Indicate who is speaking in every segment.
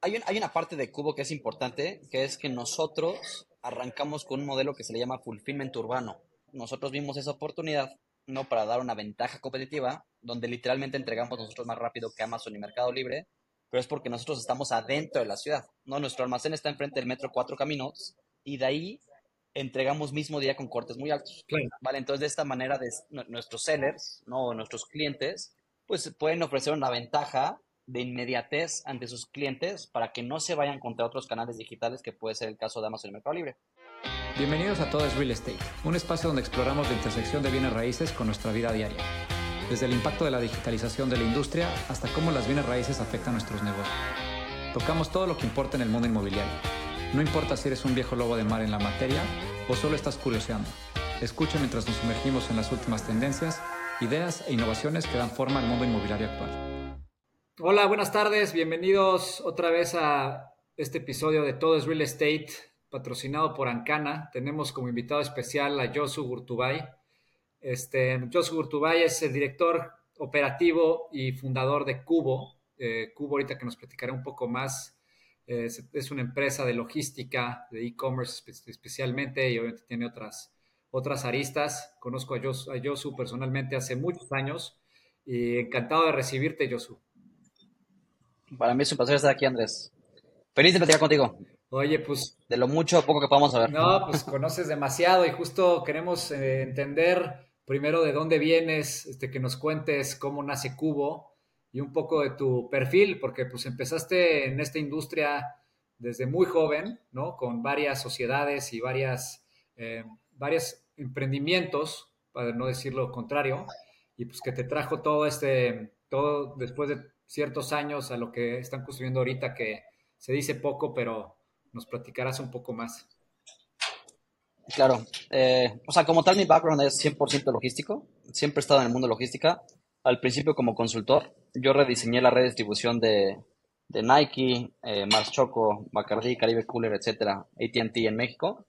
Speaker 1: Hay, hay una parte de Cubo que es importante, que es que nosotros arrancamos con un modelo que se le llama fulfillment urbano. Nosotros vimos esa oportunidad, no para dar una ventaja competitiva, donde literalmente entregamos nosotros más rápido que Amazon y Mercado Libre, pero es porque nosotros estamos adentro de la ciudad, ¿no? Nuestro almacén está enfrente del metro Cuatro Caminos y de ahí entregamos mismo día con cortes muy altos. Vale, entonces de esta manera de, nuestros sellers, ¿no? nuestros clientes, pues pueden ofrecer una ventaja de inmediatez ante sus clientes para que no se vayan contra otros canales digitales que puede ser el caso de Amazon y Mercado Libre.
Speaker 2: Bienvenidos a Todo es Real Estate, un espacio donde exploramos la intersección de bienes raíces con nuestra vida diaria. Desde el impacto de la digitalización de la industria hasta cómo las bienes raíces afectan nuestros negocios. Tocamos todo lo que importa en el mundo inmobiliario no importa si eres un viejo lobo de mar en la materia o solo estás curioseando. Escucha mientras nos sumergimos en las últimas tendencias, ideas e innovaciones que dan forma al mundo inmobiliario actual. Hola, buenas tardes. Bienvenidos otra vez a este episodio de Todo es Real Estate, patrocinado por Ancana. Tenemos como invitado especial a Josu Gurtubay. Este, Josu Gurtubay es el director operativo y fundador de Cubo. Eh, Cubo, ahorita que nos platicará un poco más es, una empresa de logística, de e-commerce especialmente, y obviamente tiene otras, otras aristas. Conozco a Yosu, personalmente hace muchos años y encantado de recibirte, Yosu.
Speaker 1: Para mí es un placer estar aquí, Andrés. Feliz de platicar contigo.
Speaker 2: Oye, pues...
Speaker 1: De lo mucho o poco que podamos saber.
Speaker 2: No, pues conoces demasiado y justo queremos eh, entender primero de dónde vienes, este, que nos cuentes cómo nace Cubo y un poco de tu perfil, porque pues empezaste en esta industria desde muy joven, ¿no? Con varias sociedades y varias, eh, varios emprendimientos, para no decir lo contrario, y pues que te trajo todo este, todo después de ciertos años a lo que están construyendo ahorita, que se dice poco, pero nos platicarás un poco más.
Speaker 1: Claro, eh, o sea, como tal mi background es 100% logístico, siempre he estado en el mundo de logística, al principio como consultor, yo rediseñé la red de distribución de, Nike, eh, Mars Bacardi, Caribe Cooler, etcétera, ATT en México.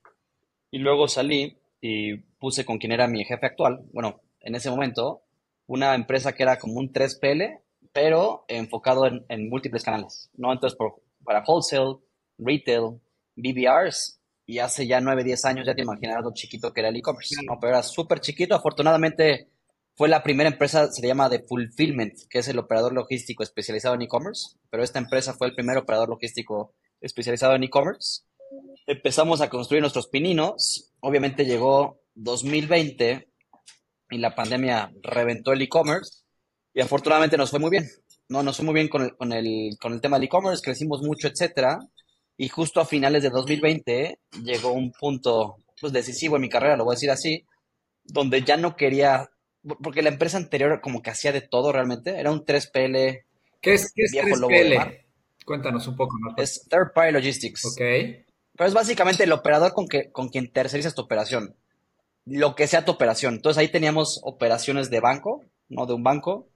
Speaker 1: Y luego salí y puse con quien era mi jefe actual, bueno, en ese momento, una empresa que era como un 3PL, pero enfocado en, múltiples canales, ¿no? Entonces, para wholesale, retail, BBRs, y hace ya 9, 10 años ya te imaginarás lo chiquito que era el e-commerce, ¿no? Pero era súper chiquito, afortunadamente fue la primera empresa, se llama de Fulfillment, que es el operador logístico especializado en e-commerce, pero esta empresa fue el primer operador logístico especializado en e-commerce. Empezamos a construir nuestros pininos, obviamente llegó 2020 y la pandemia reventó el e-commerce y afortunadamente nos fue muy bien. No, nos fue muy bien con el, con el, con el tema del e-commerce, crecimos mucho, etcétera. Y justo a finales de 2020 llegó un punto pues, decisivo en mi carrera, lo voy a decir así, donde ya no quería porque la empresa anterior como que hacía de todo realmente, era un 3PL.
Speaker 2: ¿Qué es, qué es 3PL? Cuéntanos un poco.
Speaker 1: ¿no? Es Third Party Logistics.
Speaker 2: Ok.
Speaker 1: Pero es básicamente el operador con, que, con quien tercerizas tu operación. Lo que sea tu operación. Entonces ahí teníamos operaciones de banco, no de un banco,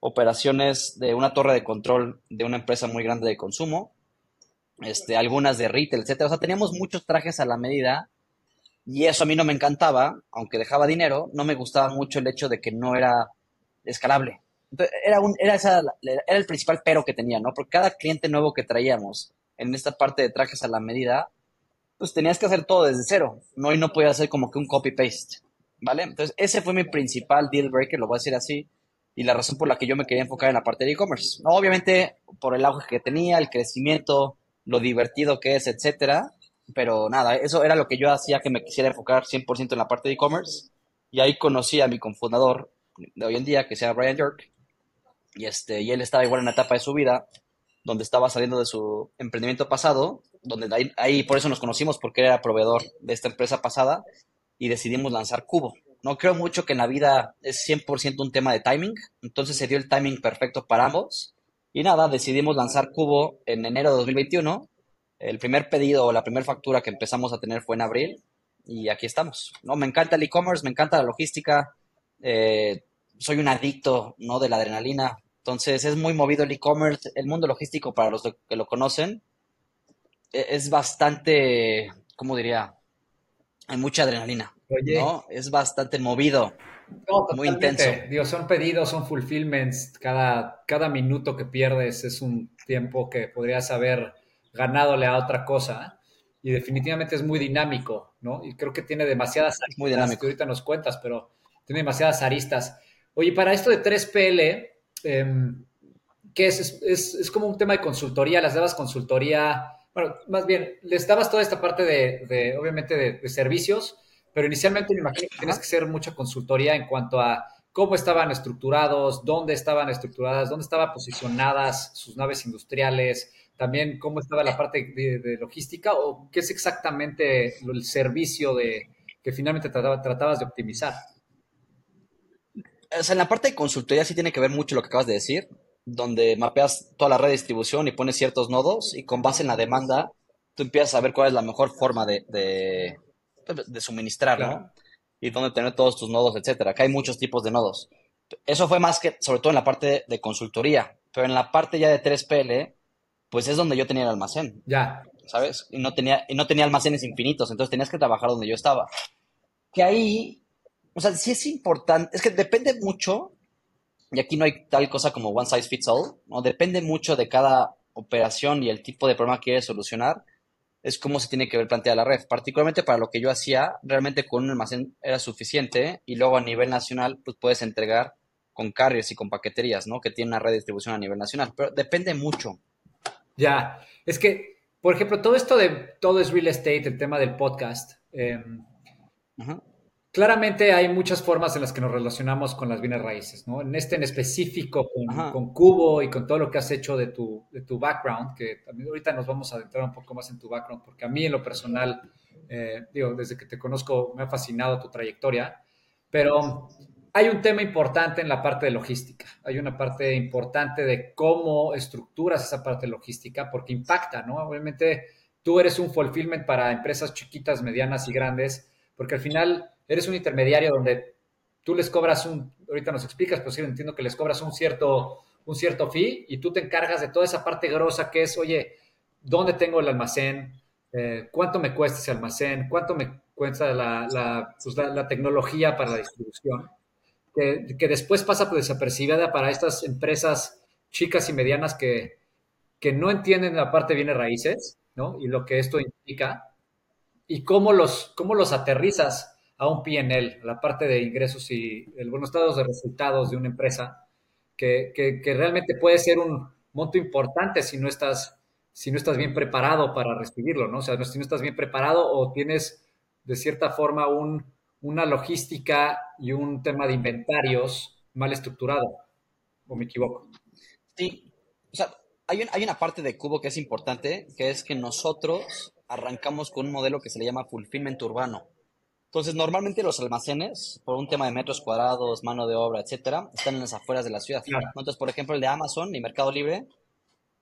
Speaker 1: operaciones de una torre de control de una empresa muy grande de consumo, este, algunas de retail, etcétera. O sea, teníamos muchos trajes a la medida y eso a mí no me encantaba, aunque dejaba dinero, no me gustaba mucho el hecho de que no era escalable. era, un, era, esa, era el principal pero que tenía, ¿no? Porque cada cliente nuevo que traíamos en esta parte de trajes a la medida, pues tenías que hacer todo desde cero, ¿no? Y no podía hacer como que un copy-paste, ¿vale? Entonces, ese fue mi principal deal breaker, lo voy a decir así, y la razón por la que yo me quería enfocar en la parte de e-commerce. ¿no? Obviamente, por el auge que tenía, el crecimiento, lo divertido que es, etcétera, pero nada, eso era lo que yo hacía que me quisiera enfocar 100% en la parte de e-commerce. Y ahí conocí a mi cofundador de hoy en día, que se llama Brian York. Y, este, y él estaba igual en una etapa de su vida donde estaba saliendo de su emprendimiento pasado, donde ahí, ahí por eso nos conocimos, porque era proveedor de esta empresa pasada, y decidimos lanzar Cubo. No creo mucho que en la vida es 100% un tema de timing, entonces se dio el timing perfecto para ambos. Y nada, decidimos lanzar Cubo en enero de 2021 el primer pedido o la primera factura que empezamos a tener fue en abril y aquí estamos. ¿no? Me encanta el e-commerce, me encanta la logística, eh, soy un adicto ¿no? de la adrenalina, entonces es muy movido el e-commerce, el mundo logístico para los que lo conocen e-, es bastante, ¿cómo diría? Hay mucha adrenalina, ¿no? Es bastante movido. muy intenso.
Speaker 2: Digo, son pedidos, son fulfillments. Cada, cada minuto que pierdes es un tiempo que podrías haber ganadole a otra cosa. Y definitivamente es muy dinámico, ¿no? Y creo que tiene demasiadas
Speaker 1: aristas, muy dinámico.
Speaker 2: que ahorita nos cuentas, pero tiene demasiadas aristas. Oye, para esto de 3PL, em, ¿qué es? es? como un tema de consultoría, las dabas consultoría, bueno, más bien, les dabas toda esta parte de, obviamente, de, servicios, pero inicialmente me imagino que tienes que hacer mucha consultoría en cuanto a cómo estaban estructurados, dónde estaban estructuradas, dónde estaban posicionadas sus naves industriales, también cómo estaba la parte de, logística o qué es exactamente el servicio de, que finalmente tratabas de optimizar.
Speaker 1: O sea, en la parte de consultoría sí tiene que ver mucho lo que acabas de decir, donde mapeas toda la red de distribución y pones ciertos nodos y con base en la demanda tú empiezas a ver cuál es la mejor forma de, de, de suministrar, ¿no? Y dónde tener todos tus nodos, etcétera. Acá hay muchos tipos de nodos. Eso fue más que, sobre todo en la parte de consultoría, pero en la parte ya de 3PL, pues es donde yo tenía el almacén.
Speaker 2: Ya.
Speaker 1: ¿Sabes? Y no tenía, y no tenía almacenes infinitos, entonces tenías que trabajar donde yo estaba. Que ahí, o sea, sí es importante, es que depende mucho, y aquí no hay tal cosa como one size fits all, ¿no? Depende mucho de cada operación y el tipo de problema que quieres solucionar, es cómo se tiene que ver planteada la red. Particularmente para lo que yo hacía, realmente con un almacén era suficiente y luego a nivel nacional, pues puedes entregar con carriers y con paqueterías, ¿no? Que tienen una red de distribución a nivel nacional, pero depende mucho.
Speaker 2: Ya, es que, por ejemplo, todo esto de todo es real estate, el tema del podcast. Em, claramente hay muchas formas en las que nos relacionamos con las bienes raíces, ¿no? En este en específico, con, Cubo y con todo lo que has hecho de tu, de tu background, que también ahorita nos vamos a adentrar un poco más en tu background, porque a mí en lo personal, eh, digo, desde que te conozco me ha fascinado tu trayectoria, pero hay un tema importante en la parte de logística. Hay una parte importante de cómo estructuras esa parte logística, porque impacta, ¿no? Obviamente tú eres un fulfillment para empresas chiquitas, medianas y grandes, porque al final eres un intermediario donde tú les cobras un, ahorita nos explicas, pero sí entiendo que les cobras un cierto, un cierto fee y tú te encargas de toda esa parte grosa que es, oye, ¿dónde tengo el almacén? Eh, ¿Cuánto me cuesta ese almacén? ¿Cuánto me cuesta la, pues, la tecnología para la distribución? que, después pasa por desapercibida para estas empresas chicas y medianas que, que no entienden la parte de raíces, ¿no? Y lo que esto implica, y cómo los, cómo los aterrizas a un PNL, la parte de ingresos y el buenos estados de resultados de una empresa, que, que, realmente puede ser un monto importante si no estás si no estás bien preparado para recibirlo, ¿no? O sea, si no estás bien preparado o tienes de cierta forma un, una logística y un tema de inventarios mal estructurado, o me equivoco.
Speaker 1: Sí, o sea, hay, hay una parte de Cubo que es importante, que es que nosotros arrancamos con un modelo que se le llama fulfillment urbano. Entonces, normalmente los almacenes, por un tema de metros cuadrados, mano de obra, etcétera, están en las afueras de la ciudad. Entonces, por ejemplo, el de Amazon y Mercado Libre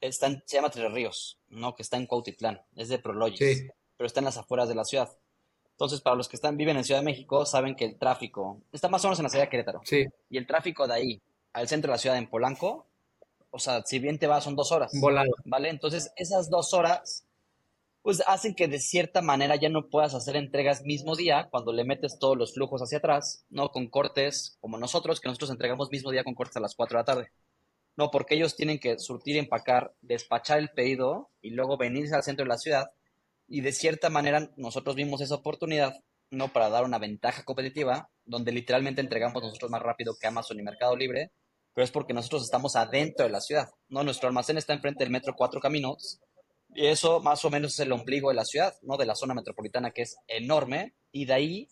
Speaker 1: está se llama Tres Ríos, ¿no? Que está en Cuautitlán, es de Prologis, pero está en las afueras de la ciudad. Entonces, para los que están viven en Ciudad de México, saben que el tráfico está más o menos en la ciudad de Querétaro.
Speaker 2: Sí.
Speaker 1: Y el tráfico de ahí al centro de la ciudad en Polanco, o sea, si bien te vas son dos horas.
Speaker 2: Volado.
Speaker 1: ¿Vale? Entonces, esas dos horas, pues hacen que de cierta manera ya no puedas hacer entregas mismo día cuando le metes todos los flujos hacia atrás, ¿no? Con cortes como nosotros, que nosotros entregamos mismo día con cortes a las 4 de la tarde. No, porque ellos tienen que surtir, empacar, despachar el pedido y luego venirse al centro de la ciudad y de cierta manera nosotros vimos esa oportunidad, ¿no? Para dar una ventaja competitiva, donde literalmente entregamos nosotros más rápido que Amazon y Mercado Libre, pero es porque nosotros estamos adentro de la ciudad, ¿no? Nuestro almacén está enfrente del metro Cuatro Caminos, y eso más o menos es el ombligo de la ciudad, ¿no? De la zona metropolitana que es enorme, y de ahí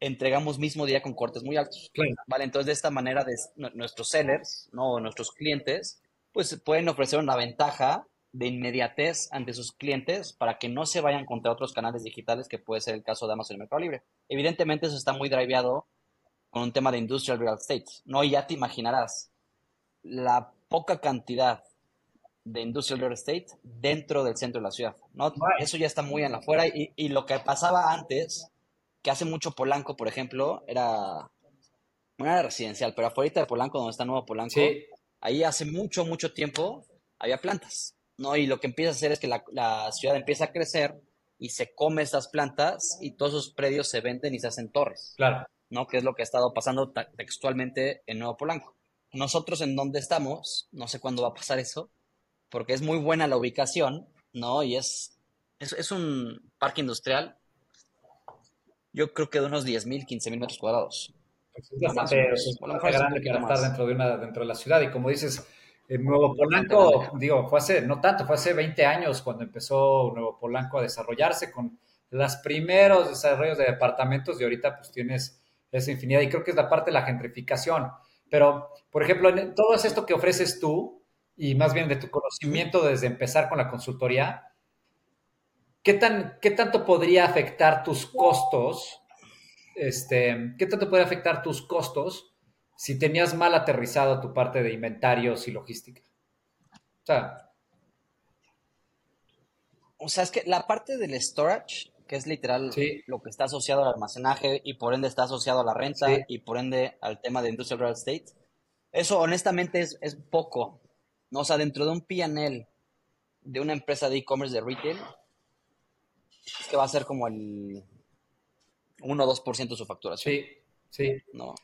Speaker 1: entregamos mismo día con cortes muy altos. Vale, entonces de esta manera de, nuestros sellers, ¿no? Nuestros clientes, pues pueden ofrecer una ventaja de inmediatez ante sus clientes para que no se vayan contra otros canales digitales, que puede ser el caso de Amazon y Mercado Libre. Evidentemente eso está muy driveado con un tema de industrial real estate, ¿no? Y ya te imaginarás la poca cantidad de industrial real estate dentro del centro de la ciudad, ¿no? Eso ya está muy en la afuera y, y lo que pasaba antes, que hace mucho Polanco, por ejemplo, era, no era residencial, pero afuera de Polanco, donde está Nuevo Polanco, ahí hace mucho, mucho tiempo había plantas ¿no? Y lo que empieza a hacer es que la, ciudad empieza a crecer y se come estas plantas y todos esos predios se venden y se hacen torres.
Speaker 2: Claro.
Speaker 1: ¿no? Que es lo que ha estado pasando textualmente en Nuevo Polanco. Nosotros en donde estamos, no sé cuándo va a pasar eso, porque es muy buena la ubicación, ¿no? Y es, es, un parque industrial, yo creo que de unos 10.000, 15.000 metros cuadrados.
Speaker 2: Pues es bastante, grande para estar dentro de, una, dentro de la ciudad. Y como dices, Nuevo Polanco, digo, fue hace, no tanto, fue hace 20 años cuando empezó Nuevo Polanco a desarrollarse con los primeros desarrollos de departamentos y ahorita pues tienes esa infinidad y creo que es la parte de la gentrificación. Pero, por ejemplo, en todo esto que ofreces tú, y más bien de tu conocimiento desde empezar con la consultoría, ¿qué, tan, qué tanto podría afectar tus costos? Este, ¿Qué tanto podría afectar tus costos si tenías mal aterrizado tu parte de inventarios y logística? O sea,
Speaker 1: o sea, es que la parte del storage, que es literal lo que está asociado al almacenaje y por ende está asociado a la renta y por ende al tema de industrial real estate, eso honestamente es, es poco. ¿No? O sea, dentro de un PNL de una empresa de e-commerce de retail, es que va a ser como el 1 o 2% de su facturación.
Speaker 2: Sí, sí.
Speaker 1: No,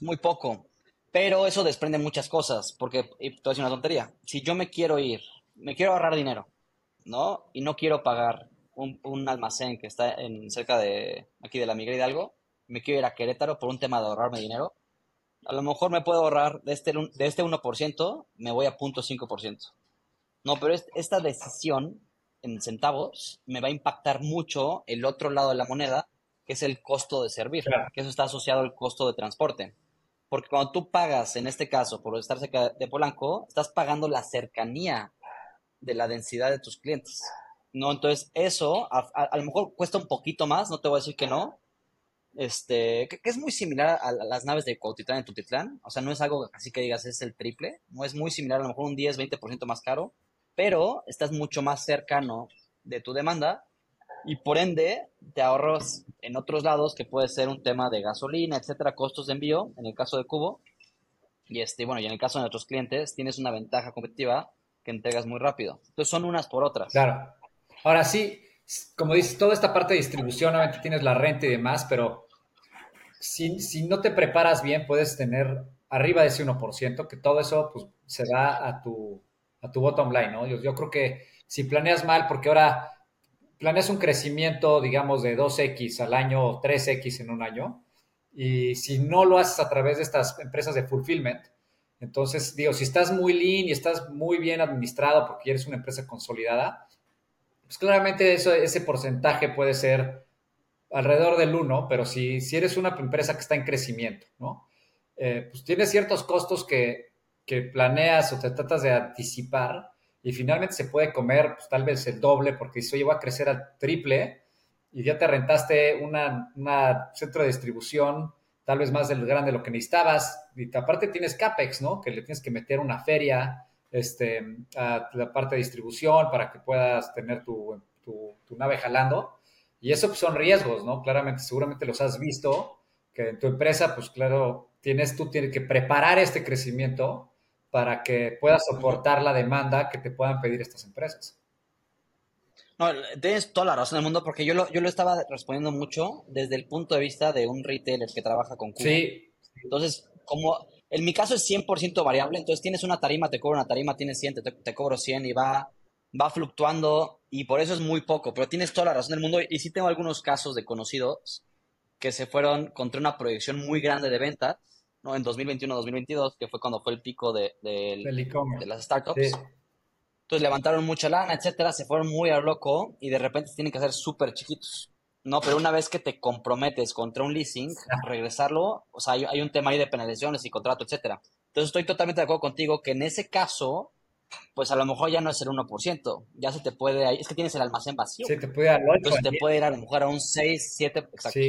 Speaker 1: muy poco. Pero eso desprende muchas cosas, porque, a decir una tontería, si yo me quiero ir, me quiero ahorrar dinero, ¿no? Y no quiero pagar un, un almacén que está en, cerca de aquí de la Miguel Hidalgo, me quiero ir a Querétaro por un tema de ahorrarme dinero, a lo mejor me puedo ahorrar de este, de este 1%, me voy a 0.5%. No, pero esta decisión en centavos me va a impactar mucho el otro lado de la moneda, que es el costo de servir, que eso está asociado al costo de transporte. Porque cuando tú pagas, en este caso, por estar cerca de Polanco, estás pagando la cercanía de la densidad de tus clientes. ¿no? Entonces, eso a, a, lo mejor cuesta un poquito más, no te voy a decir que no, este, que, es muy similar a, las naves de Cuautitlán en Tutitlán, o sea, no es algo así que digas es el triple, no es muy similar, a lo mejor un 10, 20% más caro, pero estás mucho más cercano de tu demanda y por ende te ahorras en otros lados que puede ser un tema de gasolina, etcétera, costos de envío, en el caso de Cubo, y este, bueno, y en el caso de nuestros clientes tienes una ventaja competitiva que entregas muy rápido. Entonces son unas por otras.
Speaker 2: Claro. Ahora sí, como dices, toda esta parte de distribución, obviamente tienes la renta y demás, pero si, si no te preparas bien, puedes tener arriba de ese 1%, que todo eso pues, se da a tu, a tu bottom line, ¿no? Yo, yo creo que si planeas mal, porque ahora planeas un crecimiento, digamos, de 2X al año o 3X en un año, y si no lo haces a través de estas empresas de fulfillment, entonces, digo, si estás muy lean y estás muy bien administrado porque eres una empresa consolidada, pues claramente ese porcentaje puede ser alrededor del 1, pero si, si eres una empresa que está en crecimiento, ¿no? Eh, pues tienes ciertos costos que, que, planeas o te tratas de anticipar y finalmente se puede comer pues, tal vez el doble porque eso lleva a crecer al triple y ya te rentaste un una centro de distribución tal vez más del grande de lo que necesitabas y aparte tienes CAPEX, ¿no? Que le tienes que meter una feria, este, a la parte de distribución para que puedas tener tu, nave jalando. Y eso pues, son riesgos, ¿no? Claramente, seguramente los has visto, que en tu empresa, pues claro, tienes, tú tienes que preparar este crecimiento para que puedas soportar la demanda que te puedan pedir estas empresas.
Speaker 1: No, tienes toda la razón del mundo porque yo lo, yo lo estaba respondiendo mucho desde el punto de vista de un retailer que trabaja con
Speaker 2: Cuba. Sí.
Speaker 1: Entonces, como en mi caso es 100% variable, entonces tienes una tarima, te cobro una tarima, tienes 100, te, cobro 100 y va, va fluctuando y por eso es muy poco, pero tienes toda la razón del mundo y sí tengo algunos casos de conocidos que se fueron contra una proyección muy grande de ventas, ¿no? En 2021-2022, que fue cuando fue el pico de, de, de las startups. Entonces levantaron mucha lana, etcétera, se fueron muy a loco y de repente tienen que ser súper chiquitos. No, pero una vez que te comprometes contra un leasing, regresarlo, o sea, hay, un tema ahí de penalizaciones y contrato, etcétera. Entonces estoy totalmente de acuerdo contigo que en ese caso, pues a lo mejor ya no es el 1%, ya se te puede, es que tienes el almacén vacío.
Speaker 2: Se te puede dar
Speaker 1: Entonces te puede ir a lo mejor a un 6, 7, exacto.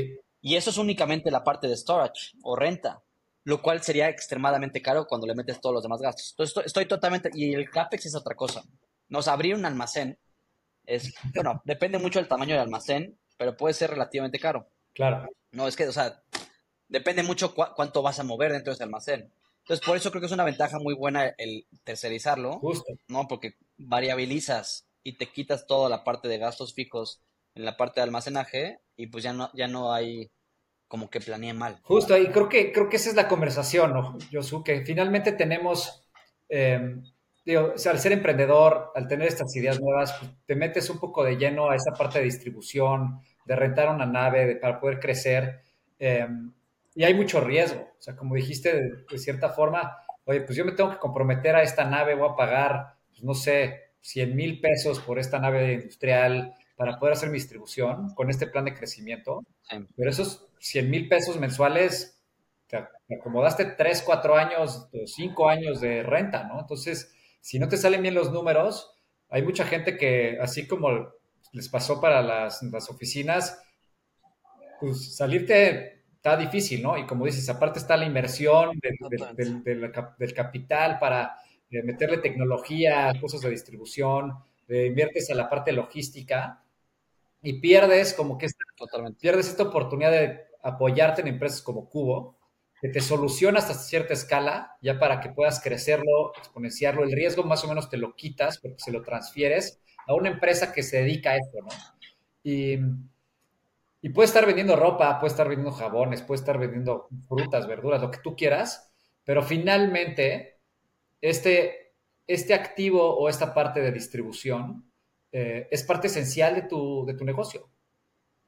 Speaker 1: Y eso es únicamente la parte de storage o renta, lo cual sería extremadamente caro cuando le metes todos los demás gastos. Entonces estoy, totalmente, y el CAPEX es otra cosa. Nos abrir un almacén es, bueno, depende mucho del tamaño del almacén, pero puede ser relativamente caro.
Speaker 2: Claro.
Speaker 1: No, es que, o sea, depende mucho cuánto vas a mover dentro de ese almacén. Entonces, por eso creo que es una ventaja muy buena el tercerizarlo.
Speaker 2: Justo.
Speaker 1: ¿No? Porque variabilizas y te quitas toda la parte de gastos fijos en la parte de almacenaje y pues ya no, ya no hay como que planeé mal.
Speaker 2: Justo, y creo que, creo que esa es la conversación, ¿no, Josu? Que finalmente tenemos, eh, digo, al ser emprendedor, al tener estas ideas nuevas, pues, te metes un poco de lleno a esa parte de distribución, de rentar una nave para poder crecer. Eh, y hay mucho riesgo. O sea, como dijiste, de, cierta forma, oye, pues yo me tengo que comprometer a esta nave, voy a pagar, pues no sé, 100 mil pesos por esta nave industrial para poder hacer mi distribución con este plan de crecimiento. Pero esos 100 mil pesos mensuales, te, acomodaste 3, 4 años, 5 años de renta, ¿no? Entonces, si no te salen bien los números, hay mucha gente que, así como les pasó para las, las oficinas, pues salirte está difícil, ¿no? Y como dices, aparte está la inversión del, capital para eh, meterle tecnología, cosas de distribución, inviertes a la parte logística y pierdes como que esta, pierdes esta oportunidad de apoyarte en empresas como Cubo, que te soluciona hasta cierta escala, ya para que puedas crecerlo, exponenciarlo. El riesgo más o menos te lo quitas porque se lo transfieres a una empresa que se dedica a esto, ¿no? Y y puede estar vendiendo ropa, puede estar vendiendo jabones, puede estar vendiendo frutas, verduras, lo que tú quieras, pero finalmente este, este activo o esta parte de distribución eh, es parte esencial de tu, de tu negocio.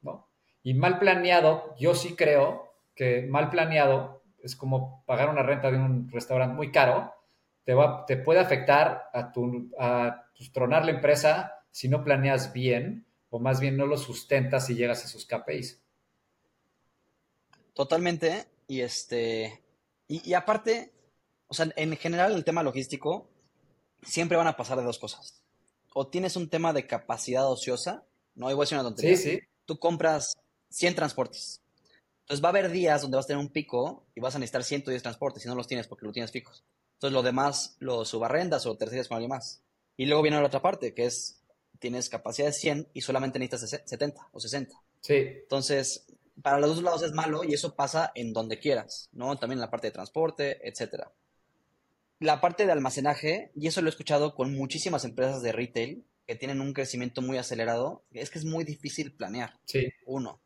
Speaker 2: ¿no? Y mal planeado, yo sí creo que mal planeado es como pagar una renta de un restaurante muy caro, te, va, te puede afectar a, tu, a pues, tronar la empresa si no planeas bien o más bien no lo sustentas si llegas a sus KPIs.
Speaker 1: Totalmente. Y este. Y, aparte, o sea, en general el tema logístico siempre van a pasar de dos cosas. O tienes un tema de capacidad ociosa, no, voy a decir una tontería.
Speaker 2: Sí, sí.
Speaker 1: Tú compras 100 transportes. Entonces va a haber días donde vas a tener un pico y vas a necesitar 110 transportes y no los tienes porque lo tienes fijos. Entonces lo demás lo subarrendas o terceras con alguien más. Y luego viene la otra parte, que es tienes capacidad de 100 y solamente necesitas 70 o 60.
Speaker 2: Sí.
Speaker 1: Entonces, para los dos lados es malo y eso pasa en donde quieras, ¿no? También en la parte de transporte, etcétera. La parte de almacenaje, y eso lo he escuchado con muchísimas empresas de retail que tienen un crecimiento muy acelerado, es que es muy difícil planear.
Speaker 2: Sí.
Speaker 1: Uno.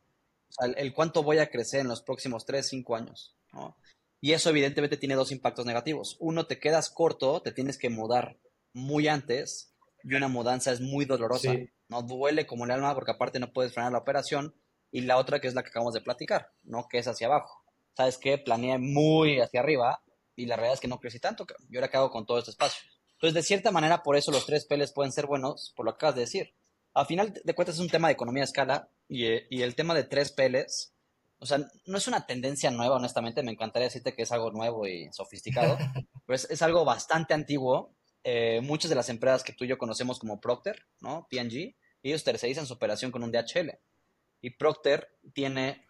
Speaker 1: O sea, el, cuánto voy a crecer en los próximos 3, 5 años, ¿no? Y eso evidentemente tiene dos impactos negativos. Uno, te quedas corto, te tienes que mudar muy antes y una mudanza es muy dolorosa. No duele como el alma porque aparte no puedes frenar la operación. Y la otra que es la que acabamos de platicar, ¿no? Que es hacia abajo. ¿Sabes qué? Planeé muy hacia arriba y la realidad es que no crecí tanto. Yo ahora qué con todo este espacio. Entonces, de cierta manera, por eso los tres P's pueden ser buenos, por lo que acabas de decir. Al final de cuentas es un tema de economía de escala y, eh, y el tema de tres P's, o sea, no es una tendencia nueva, honestamente. Me encantaría decirte que es algo nuevo y sofisticado, pero es, es algo bastante antiguo eh, muchas de las empresas que tú y yo conocemos como Procter, ¿no? P&G, ellos tercerizan su operación con un DHL. Y Procter tiene,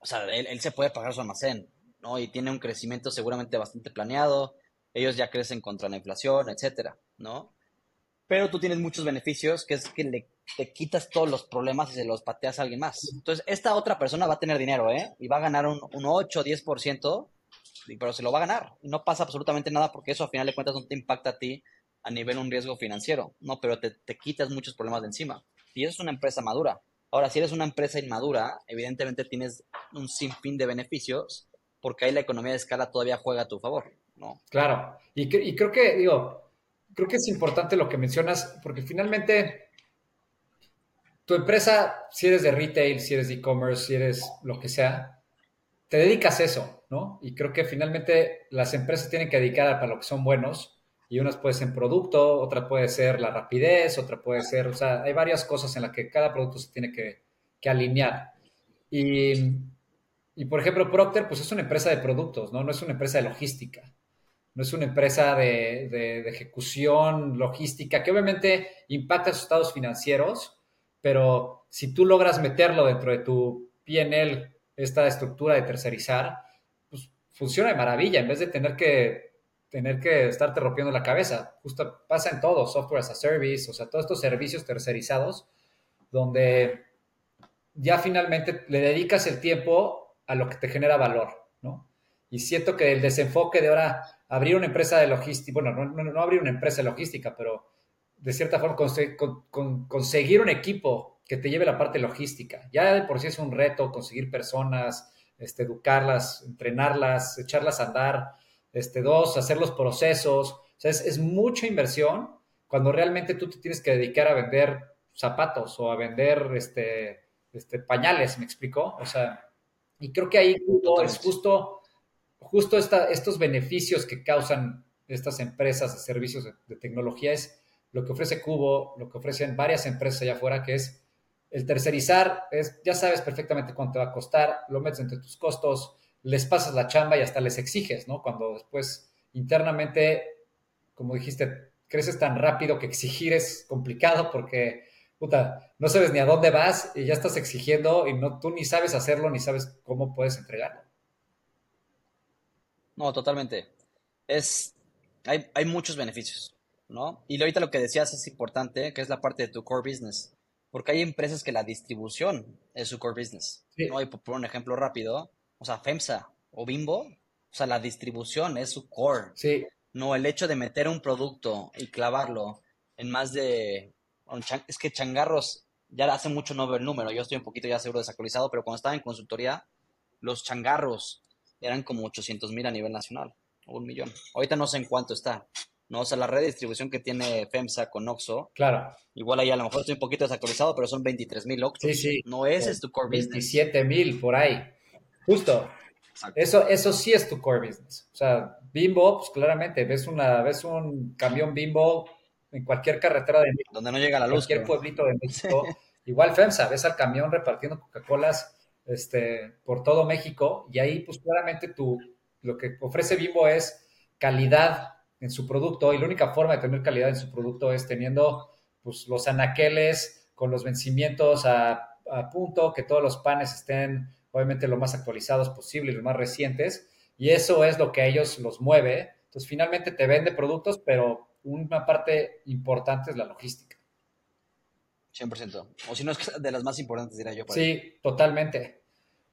Speaker 1: o sea, él, se puede pagar su almacén, ¿no? Y tiene un crecimiento seguramente bastante planeado. Ellos ya crecen contra la inflación, etcétera, ¿no? Pero tú tienes muchos beneficios, que es que le, te quitas todos los problemas y se los pateas a alguien más. Entonces, esta otra persona va a tener dinero, ¿eh? Y va a ganar un, un 8 o 10%, pero se lo va a ganar. Y no pasa absolutamente nada porque eso a final de cuentas no te impacta a ti a nivel un riesgo financiero, ¿no? Pero te, quitas muchos problemas de encima. Y eso es una empresa madura. Ahora, si eres una empresa inmadura, evidentemente tienes un sinfín de beneficios porque ahí la economía de escala todavía juega a tu favor, ¿no?
Speaker 2: Claro. Y, y creo que, digo, creo que es importante lo que mencionas porque finalmente tu empresa, si eres de retail, si eres de e-commerce, si eres lo que sea, te dedicas a eso, ¿no? Y creo que finalmente las empresas tienen que dedicar para lo que son buenos y unas puede ser producto, otra puede ser la rapidez, otra puede ser, o sea, hay varias cosas en las que cada producto se tiene que, alinear. Y, y, por ejemplo, Procter, pues es una empresa de productos, ¿no? No es una empresa de logística. No es una empresa de, ejecución logística que obviamente impacta sus estados financieros, pero si tú logras meterlo dentro de tu PNL esta estructura de tercerizar, pues funciona de maravilla, en vez de tener que tener que estarte rompiendo la cabeza. Justo pasa en todo, software as a service, o sea, todos estos servicios tercerizados, donde ya finalmente le dedicas el tiempo a lo que te genera valor, ¿no? Y siento que el desenfoque de ahora abrir una empresa de logística, bueno, no, no, abrir una empresa de logística, pero de cierta forma conseguir un equipo que te lleve la parte logística. Ya de por sí es un reto conseguir personas, este, educarlas, entrenarlas, echarlas a andar. Este, dos, hacer los procesos. O sea, es, es mucha inversión cuando realmente tú te tienes que dedicar a vender zapatos o a vender este, este, pañales, ¿me explicó? O sea, y creo que ahí es justo, justo estos beneficios que causan estas empresas de servicios de, tecnología es lo que ofrece Cubo, lo que ofrecen varias empresas allá afuera, que es el tercerizar, es, ya sabes perfectamente cuánto va a costar, lo metes entre tus costos, les pasas la chamba y hasta les exiges, ¿no? Cuando después internamente, como dijiste, creces tan rápido que exigir es complicado porque puta, no sabes ni a dónde vas y ya estás exigiendo y no, tú ni sabes hacerlo ni sabes cómo puedes entregarlo.
Speaker 1: No, totalmente. Es, hay, hay muchos beneficios, ¿no? Y ahorita lo que decías es importante, que es la parte de tu core business, porque hay empresas que la distribución es su core business, ¿no? Y por un ejemplo rápido, o sea, FEMSA o Bimbo, o sea, la distribución es su core.
Speaker 2: Sí.
Speaker 1: No, el hecho de meter un producto y clavarlo en más de es que changarros, ya hace mucho no veo el número, yo estoy un poquito ya seguro desactualizado, pero cuando estaba en consultoría, los changarros eran como 800 mil a nivel nacional, o un millón. Ahorita no sé en cuánto está. ¿no? O sea, la red de distribución que tiene FEMSA con Oxxo,
Speaker 2: claro.
Speaker 1: igual ahí a lo mejor estoy un poquito desactualizado, pero son 23 mil Oxxo.
Speaker 2: Sí, sí.
Speaker 1: No ese es tu core business.
Speaker 2: 27 mil por ahí. Justo. Eso, eso sí es tu core business. O sea, Bimbo, pues claramente, ves, una, ves un camión Bimbo en cualquier carretera de México.
Speaker 1: Donde no llega la luz.
Speaker 2: Cualquier pueblito de México. Igual FEMSA, ves al camión repartiendo Coca-Colas este, por todo México y ahí pues claramente tu, lo que ofrece Bimbo es calidad en su producto y la única forma de tener calidad en su producto es teniendo pues los anaqueles con los vencimientos a, a punto, que todos los panes estén obviamente lo más actualizados posible y los más recientes y eso es lo que a ellos los mueve. Entonces finalmente te vende productos, pero una parte importante es la logística.
Speaker 1: 100%. O si no es de las más importantes, diría yo.
Speaker 2: sí, totalmente.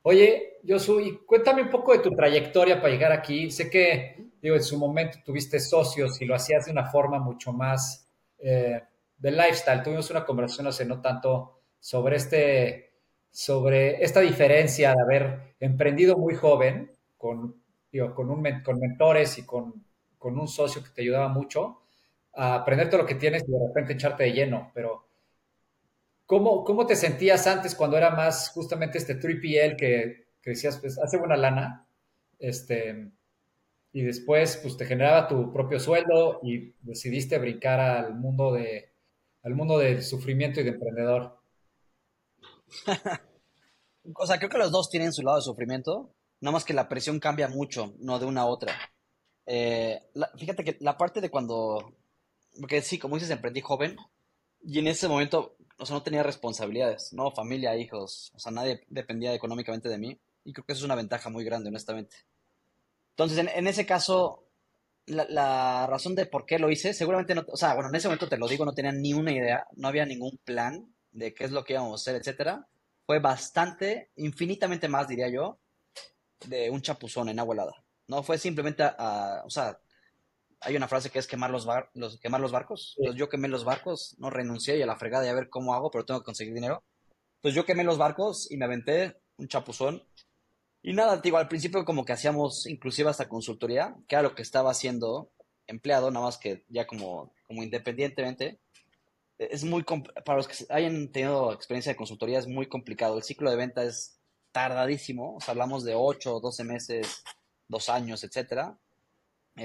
Speaker 2: Oye, Josu, cuéntame un poco de tu trayectoria para llegar aquí. Sé que, digo, en su momento tuviste socios y lo hacías de una forma mucho más eh, de lifestyle. Tuvimos una conversación hace no tanto sobre este, sobre esta diferencia de haber emprendido muy joven con, digo, con, un, con mentores y con, con un socio que te ayudaba mucho a aprender todo lo que tienes y de repente echarte de lleno, pero ¿cómo, cómo te sentías antes cuando era más justamente este 3PL que, que decías, pues hace buena lana, este, y después pues te generaba tu propio sueldo y decidiste brincar al mundo de al mundo del sufrimiento y de emprendedor?
Speaker 1: o sea, creo que los dos tienen su lado de sufrimiento, nada más que la presión cambia mucho, no de una a otra. Eh, fíjate que la parte de cuando porque sí, como dices, emprendí joven y en ese momento, o sea, no tenía responsabilidades, ¿no? Familia, hijos, o sea, nadie dependía económicamente de mí y creo que eso es una ventaja muy grande, honestamente. Entonces, en, ese caso, la, razón de por qué lo hice, seguramente no, o sea, bueno, en ese momento te lo digo, no tenía ni una idea, no había ningún plan de qué es lo que íbamos a hacer, etcétera. Fue bastante, infinitamente más, diría yo, de un chapuzón en agua helada. No fue simplemente, a, o sea, hay una frase que es quemar los, los, quemar los barcos. Entonces yo quemé los barcos, no renuncié y a la fregada y a ver cómo hago, pero tengo que conseguir dinero. Entonces yo quemé los barcos y me aventé un chapuzón. Y nada, digo, al principio como que hacíamos inclusive hasta consultoría, que era lo que estaba haciendo empleado, nada más que ya como, como independientemente. Es muy, para los que hayan tenido experiencia de consultoría, es muy complicado. El ciclo de venta es tardadísimo, o sea, hablamos de 8 o 12 meses, 2 años, etcétera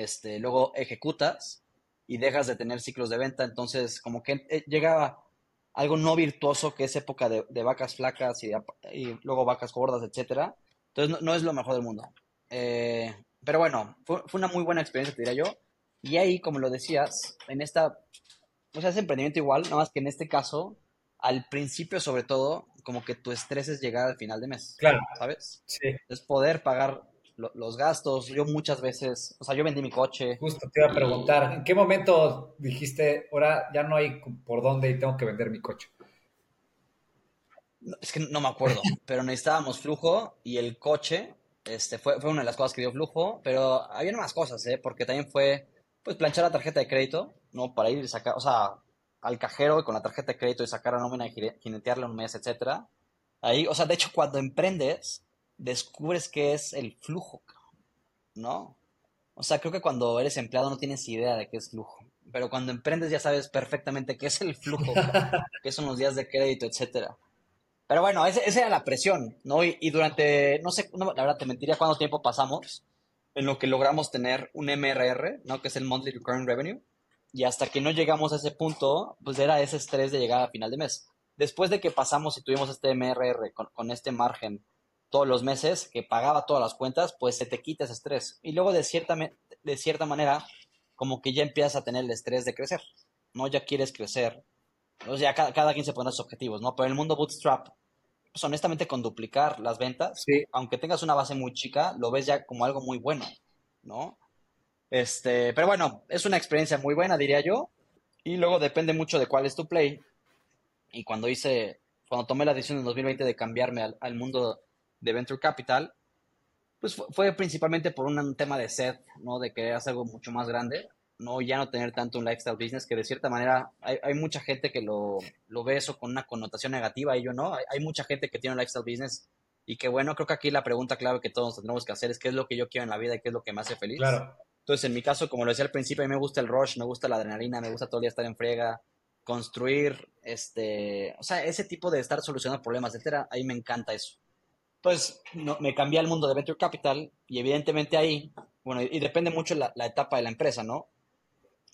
Speaker 1: este, luego ejecutas y dejas de tener ciclos de venta, entonces como que eh, llega algo no virtuoso que es época de, vacas flacas y, luego vacas gordas, etcétera. Entonces no, es lo mejor del mundo. Eh, pero bueno, fue, una muy buena experiencia, te diría yo. Y ahí, como lo decías, en esta, o sea, es emprendimiento igual, nada más que en este caso, al principio sobre todo, como que tu estrés es llegar al final de mes.
Speaker 2: Claro.
Speaker 1: ¿Sabes?
Speaker 2: Sí.
Speaker 1: Es poder pagar los gastos. Yo muchas veces, o sea, yo vendí mi coche.
Speaker 2: Justo te iba a preguntar, ¿en qué momento dijiste, ahora ya no hay por dónde y tengo que vender mi coche?
Speaker 1: Es que no me acuerdo, pero necesitábamos flujo y el coche este, fue, fue una de las cosas que dio flujo, pero había más cosas, ¿eh? porque también fue pues planchar la tarjeta de crédito, ¿no? Para ir y sacar, o sea, al cajero con la tarjeta de crédito y sacar la nómina y jinetearla un mes, etcétera. Ahí, o sea, de hecho, cuando emprendes, descubres qué es el flujo, ¿no? O sea, creo que cuando eres empleado no tienes idea de qué es flujo, pero cuando emprendes ya sabes perfectamente qué es el flujo, qué son los días de crédito, etcétera. Pero bueno, esa, era la presión, ¿no? Y, durante, no sé, la verdad te mentiría cuánto tiempo pasamos en lo que logramos tener un MRR, ¿no? Que es el Monthly Recurring Revenue. Y hasta que no llegamos a ese punto, pues era ese estrés de llegar a final de mes. Después de que pasamos y tuvimos este MRR con, este margen todos los meses, que pagaba todas las cuentas, pues se te quita ese estrés. Y luego de cierta, de cierta manera, como que ya empiezas a tener el estrés de crecer, ¿no? Ya quieres crecer, o sea, cada, cada quien se pone sus objetivos, ¿no? Pero en el mundo bootstrap, pues honestamente con duplicar las ventas, aunque tengas una base muy chica, lo ves ya como algo muy bueno, ¿no? Este, pero bueno, es una experiencia muy buena, diría yo. Y luego depende mucho de cuál es tu play. Y cuando hice, cuando tomé la decisión en 2020 de cambiarme al, al mundo de Venture Capital, pues fue, fue, principalmente por un tema de sed, ¿no? De querer hacer algo mucho más grande no ya no tener tanto un lifestyle business, que de cierta manera hay, hay mucha gente que lo, lo, ve eso con una connotación negativa y yo no. Hay, hay, mucha gente que tiene un lifestyle business y que bueno, creo que aquí la pregunta clave que todos tenemos que hacer es qué es lo que yo quiero en la vida y qué es lo que me hace feliz.
Speaker 2: Claro.
Speaker 1: Entonces, en mi caso, como lo decía al principio, a mí me gusta el rush, me gusta la adrenalina, me gusta todo el día estar en friega, construir, este, o sea, ese tipo de estar solucionando problemas, etcétera, ahí me encanta eso. Entonces, no, me cambié al mundo de Venture Capital y evidentemente ahí, bueno, y, depende mucho la, la etapa de la empresa, ¿no?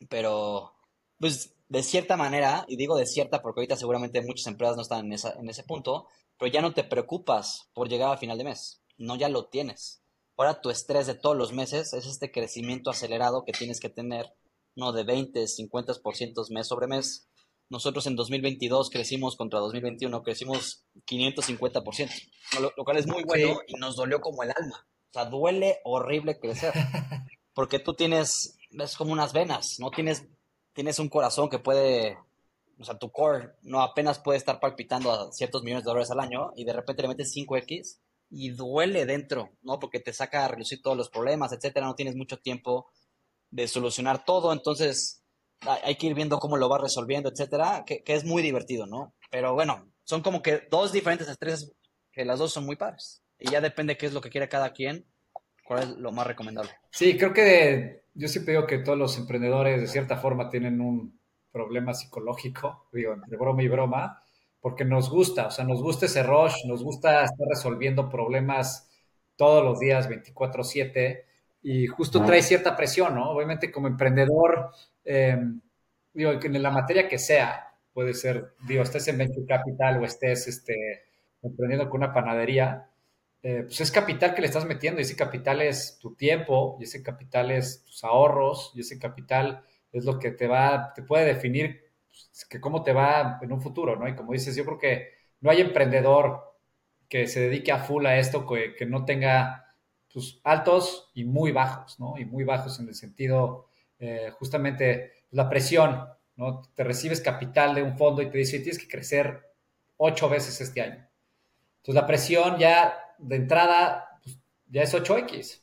Speaker 1: pero pues de cierta manera, y digo de cierta porque ahorita seguramente muchas empresas no están en, esa, en ese punto, pero ya no te preocupas por llegar a final de mes, no ya lo tienes. Ahora tu estrés de todos los meses es este crecimiento acelerado que tienes que tener, no de 20, 50% mes sobre mes. Nosotros en 2022 crecimos contra 2021, crecimos 550%, lo, lo cual es muy bueno y nos dolió como el alma. O sea, duele horrible crecer, porque tú tienes es como unas venas, ¿no? Tienes, tienes un corazón que puede, o sea, tu core no apenas puede estar palpitando a ciertos millones de dólares al año y de repente le metes 5X y duele dentro, ¿no? Porque te saca a reducir todos los problemas, etcétera, no tienes mucho tiempo de solucionar todo, entonces hay que ir viendo cómo lo va resolviendo, etcétera, que, es muy divertido, ¿no? Pero bueno, son como que dos diferentes estreses que las dos son muy padres. Y ya depende qué es lo que quiere cada quien, cuál es lo más recomendable.
Speaker 2: Sí, creo que yo siempre digo que todos los emprendedores de cierta forma tienen un problema psicológico, digo, de broma y broma, porque nos gusta, o sea, nos gusta ese rush, nos gusta estar resolviendo problemas todos los días, 24/7, y justo trae cierta presión, ¿no? Obviamente como emprendedor, eh, digo, en la materia que sea, puede ser, digo, estés en Venture Capital o estés este, emprendiendo con una panadería, eh, pues es capital que le estás metiendo y ese capital es tu tiempo y ese capital es tus ahorros y ese capital es lo que te va, te puede definir pues, que cómo te va en un futuro, ¿no? Y como dices, yo creo que no hay emprendedor que se dedique a full a esto que, que no tenga pues, altos y muy bajos, ¿no? Y muy bajos en el sentido, eh, justamente, la presión, ¿no? Te recibes capital de un fondo y te dice, tienes que crecer ocho veces este año. Entonces la presión ya de entrada pues, ya es 8X.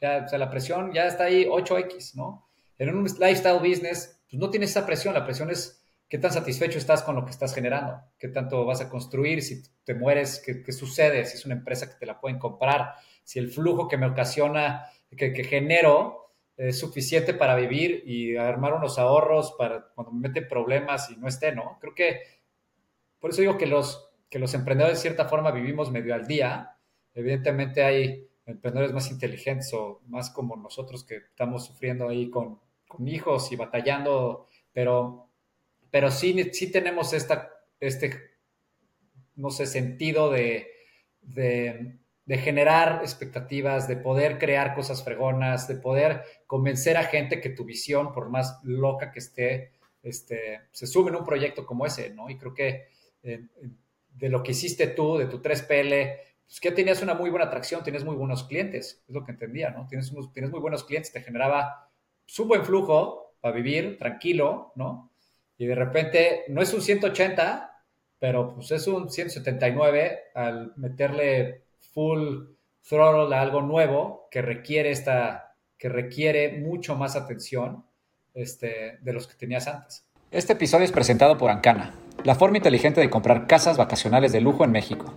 Speaker 2: Ya, o sea, la presión ya está ahí 8X, ¿no? En un lifestyle business, pues no tienes esa presión. La presión es qué tan satisfecho estás con lo que estás generando, qué tanto vas a construir, si te mueres, qué, sucede, si es una empresa que te la pueden comprar, si el flujo que me ocasiona, que, que genero, es suficiente para vivir y armar unos ahorros para cuando me meten problemas y no esté, ¿no? Creo que por eso digo que los, que los emprendedores de cierta forma vivimos medio al día Evidentemente hay emprendedores más inteligentes o más como nosotros que estamos sufriendo ahí con, hijos y batallando, pero, pero sí, sí tenemos esta, este, no sé, sentido de, de, generar expectativas, de poder crear cosas fregonas, de poder convencer a gente que tu visión, por más loca que esté, este, se sube en un proyecto como ese, ¿no? Y creo que eh, de lo que hiciste tú, de tu 3PL, pues que tenías una muy buena atracción, tienes muy buenos clientes, es lo que entendía, ¿no? Tienes, tienes muy buenos clientes, te generaba su buen flujo para vivir tranquilo, ¿no? Y de repente no es un 180, pero pues es un 179 al meterle full throttle a algo nuevo que requiere esta, que requiere mucho más atención este, de los que tenías antes.
Speaker 3: Este episodio es presentado por Ancana, la forma inteligente de comprar casas vacacionales de lujo en México.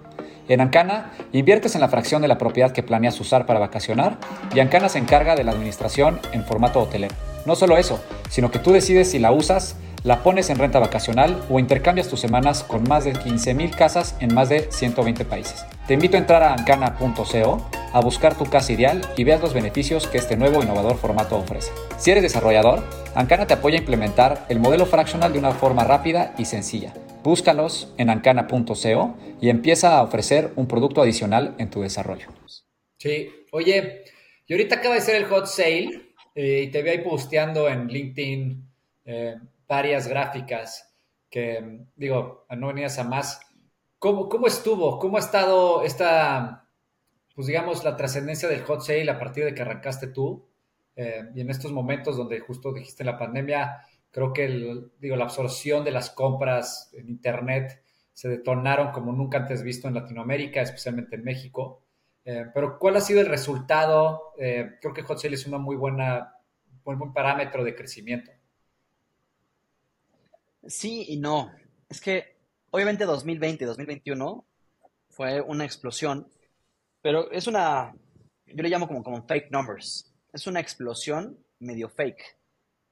Speaker 3: En Ancana, inviertes en la fracción de la propiedad que planeas usar para vacacionar y Ancana se encarga de la administración en formato hotelero. No solo eso, sino que tú decides si la usas, la pones en renta vacacional o intercambias tus semanas con más de 15.000 casas en más de 120 países. Te invito a entrar a ancana.co a buscar tu casa ideal y veas los beneficios que este nuevo innovador formato ofrece. Si eres desarrollador, Ancana te apoya a implementar el modelo fractional de una forma rápida y sencilla Búscalos en ancana.co y empieza a ofrecer un producto adicional en tu desarrollo.
Speaker 2: Sí, oye, y ahorita acaba de ser el hot sale eh, y te vi ahí posteando en LinkedIn eh, varias gráficas que, digo, no venías a más. ¿Cómo, ¿Cómo estuvo? ¿Cómo ha estado esta, pues digamos, la trascendencia del hot sale a partir de que arrancaste tú? Eh, y en estos momentos donde justo dijiste la pandemia, Creo que digo, la absorción de las compras en Internet se detonaron como nunca antes visto en Latinoamérica, especialmente en México. Eh, pero ¿cuál ha sido el resultado? Eh, creo que Hot Sale es una muy buena, buen, buen parámetro de crecimiento.
Speaker 1: Sí y no. Es que obviamente 2020 2021 fue una explosión, pero es una, yo le llamo como, como fake numbers. Es una explosión medio fake.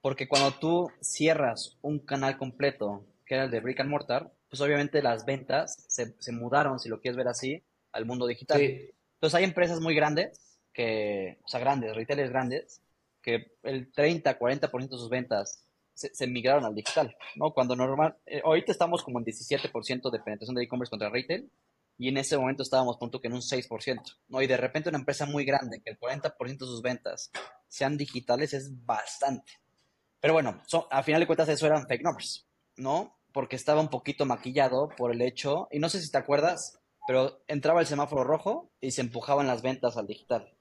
Speaker 1: Porque cuando tú cierras un canal completo, que era el de Brick and Mortar, pues obviamente las ventas se, se mudaron, si lo quieres ver así, al mundo digital. Entonces hay empresas muy grandes, que, o sea, grandes, retailers grandes, que el 30, 40% de sus ventas se, se, migraron al digital, ¿no? Cuando normal, eh, ahorita estamos como en 17% de penetración de e-commerce contra retail, y en ese momento estábamos punto que en un 6%, ¿no? Y de repente una empresa muy grande, que el 40% de sus ventas sean digitales, es bastante. Pero bueno, a final de cuentas eso eran fake numbers, ¿no? Porque estaba un poquito maquillado por el hecho, y no sé si te acuerdas, pero entraba el semáforo rojo y se empujaban las ventas al digital.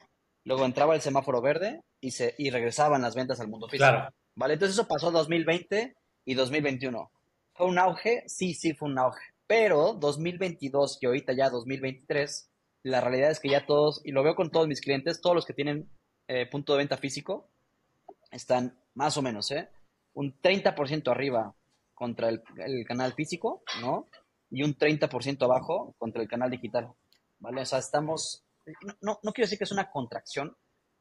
Speaker 1: Luego entraba el semáforo verde y, se, y regresaban las ventas al mundo físico. Claro. ¿Vale? Entonces eso pasó 2020 y 2021. ¿Fue un auge? Sí, sí, fue un auge. Pero 2022 y ahorita ya 2023, la realidad es que ya todos, y lo veo con todos mis clientes, todos los que tienen eh, punto de venta físico, están más o menos, ¿eh? Un 30% arriba contra el, canal físico, ¿no? Y un 30% abajo contra el canal digital, ¿vale? O sea, estamos, no, no, quiero decir que es una contracción,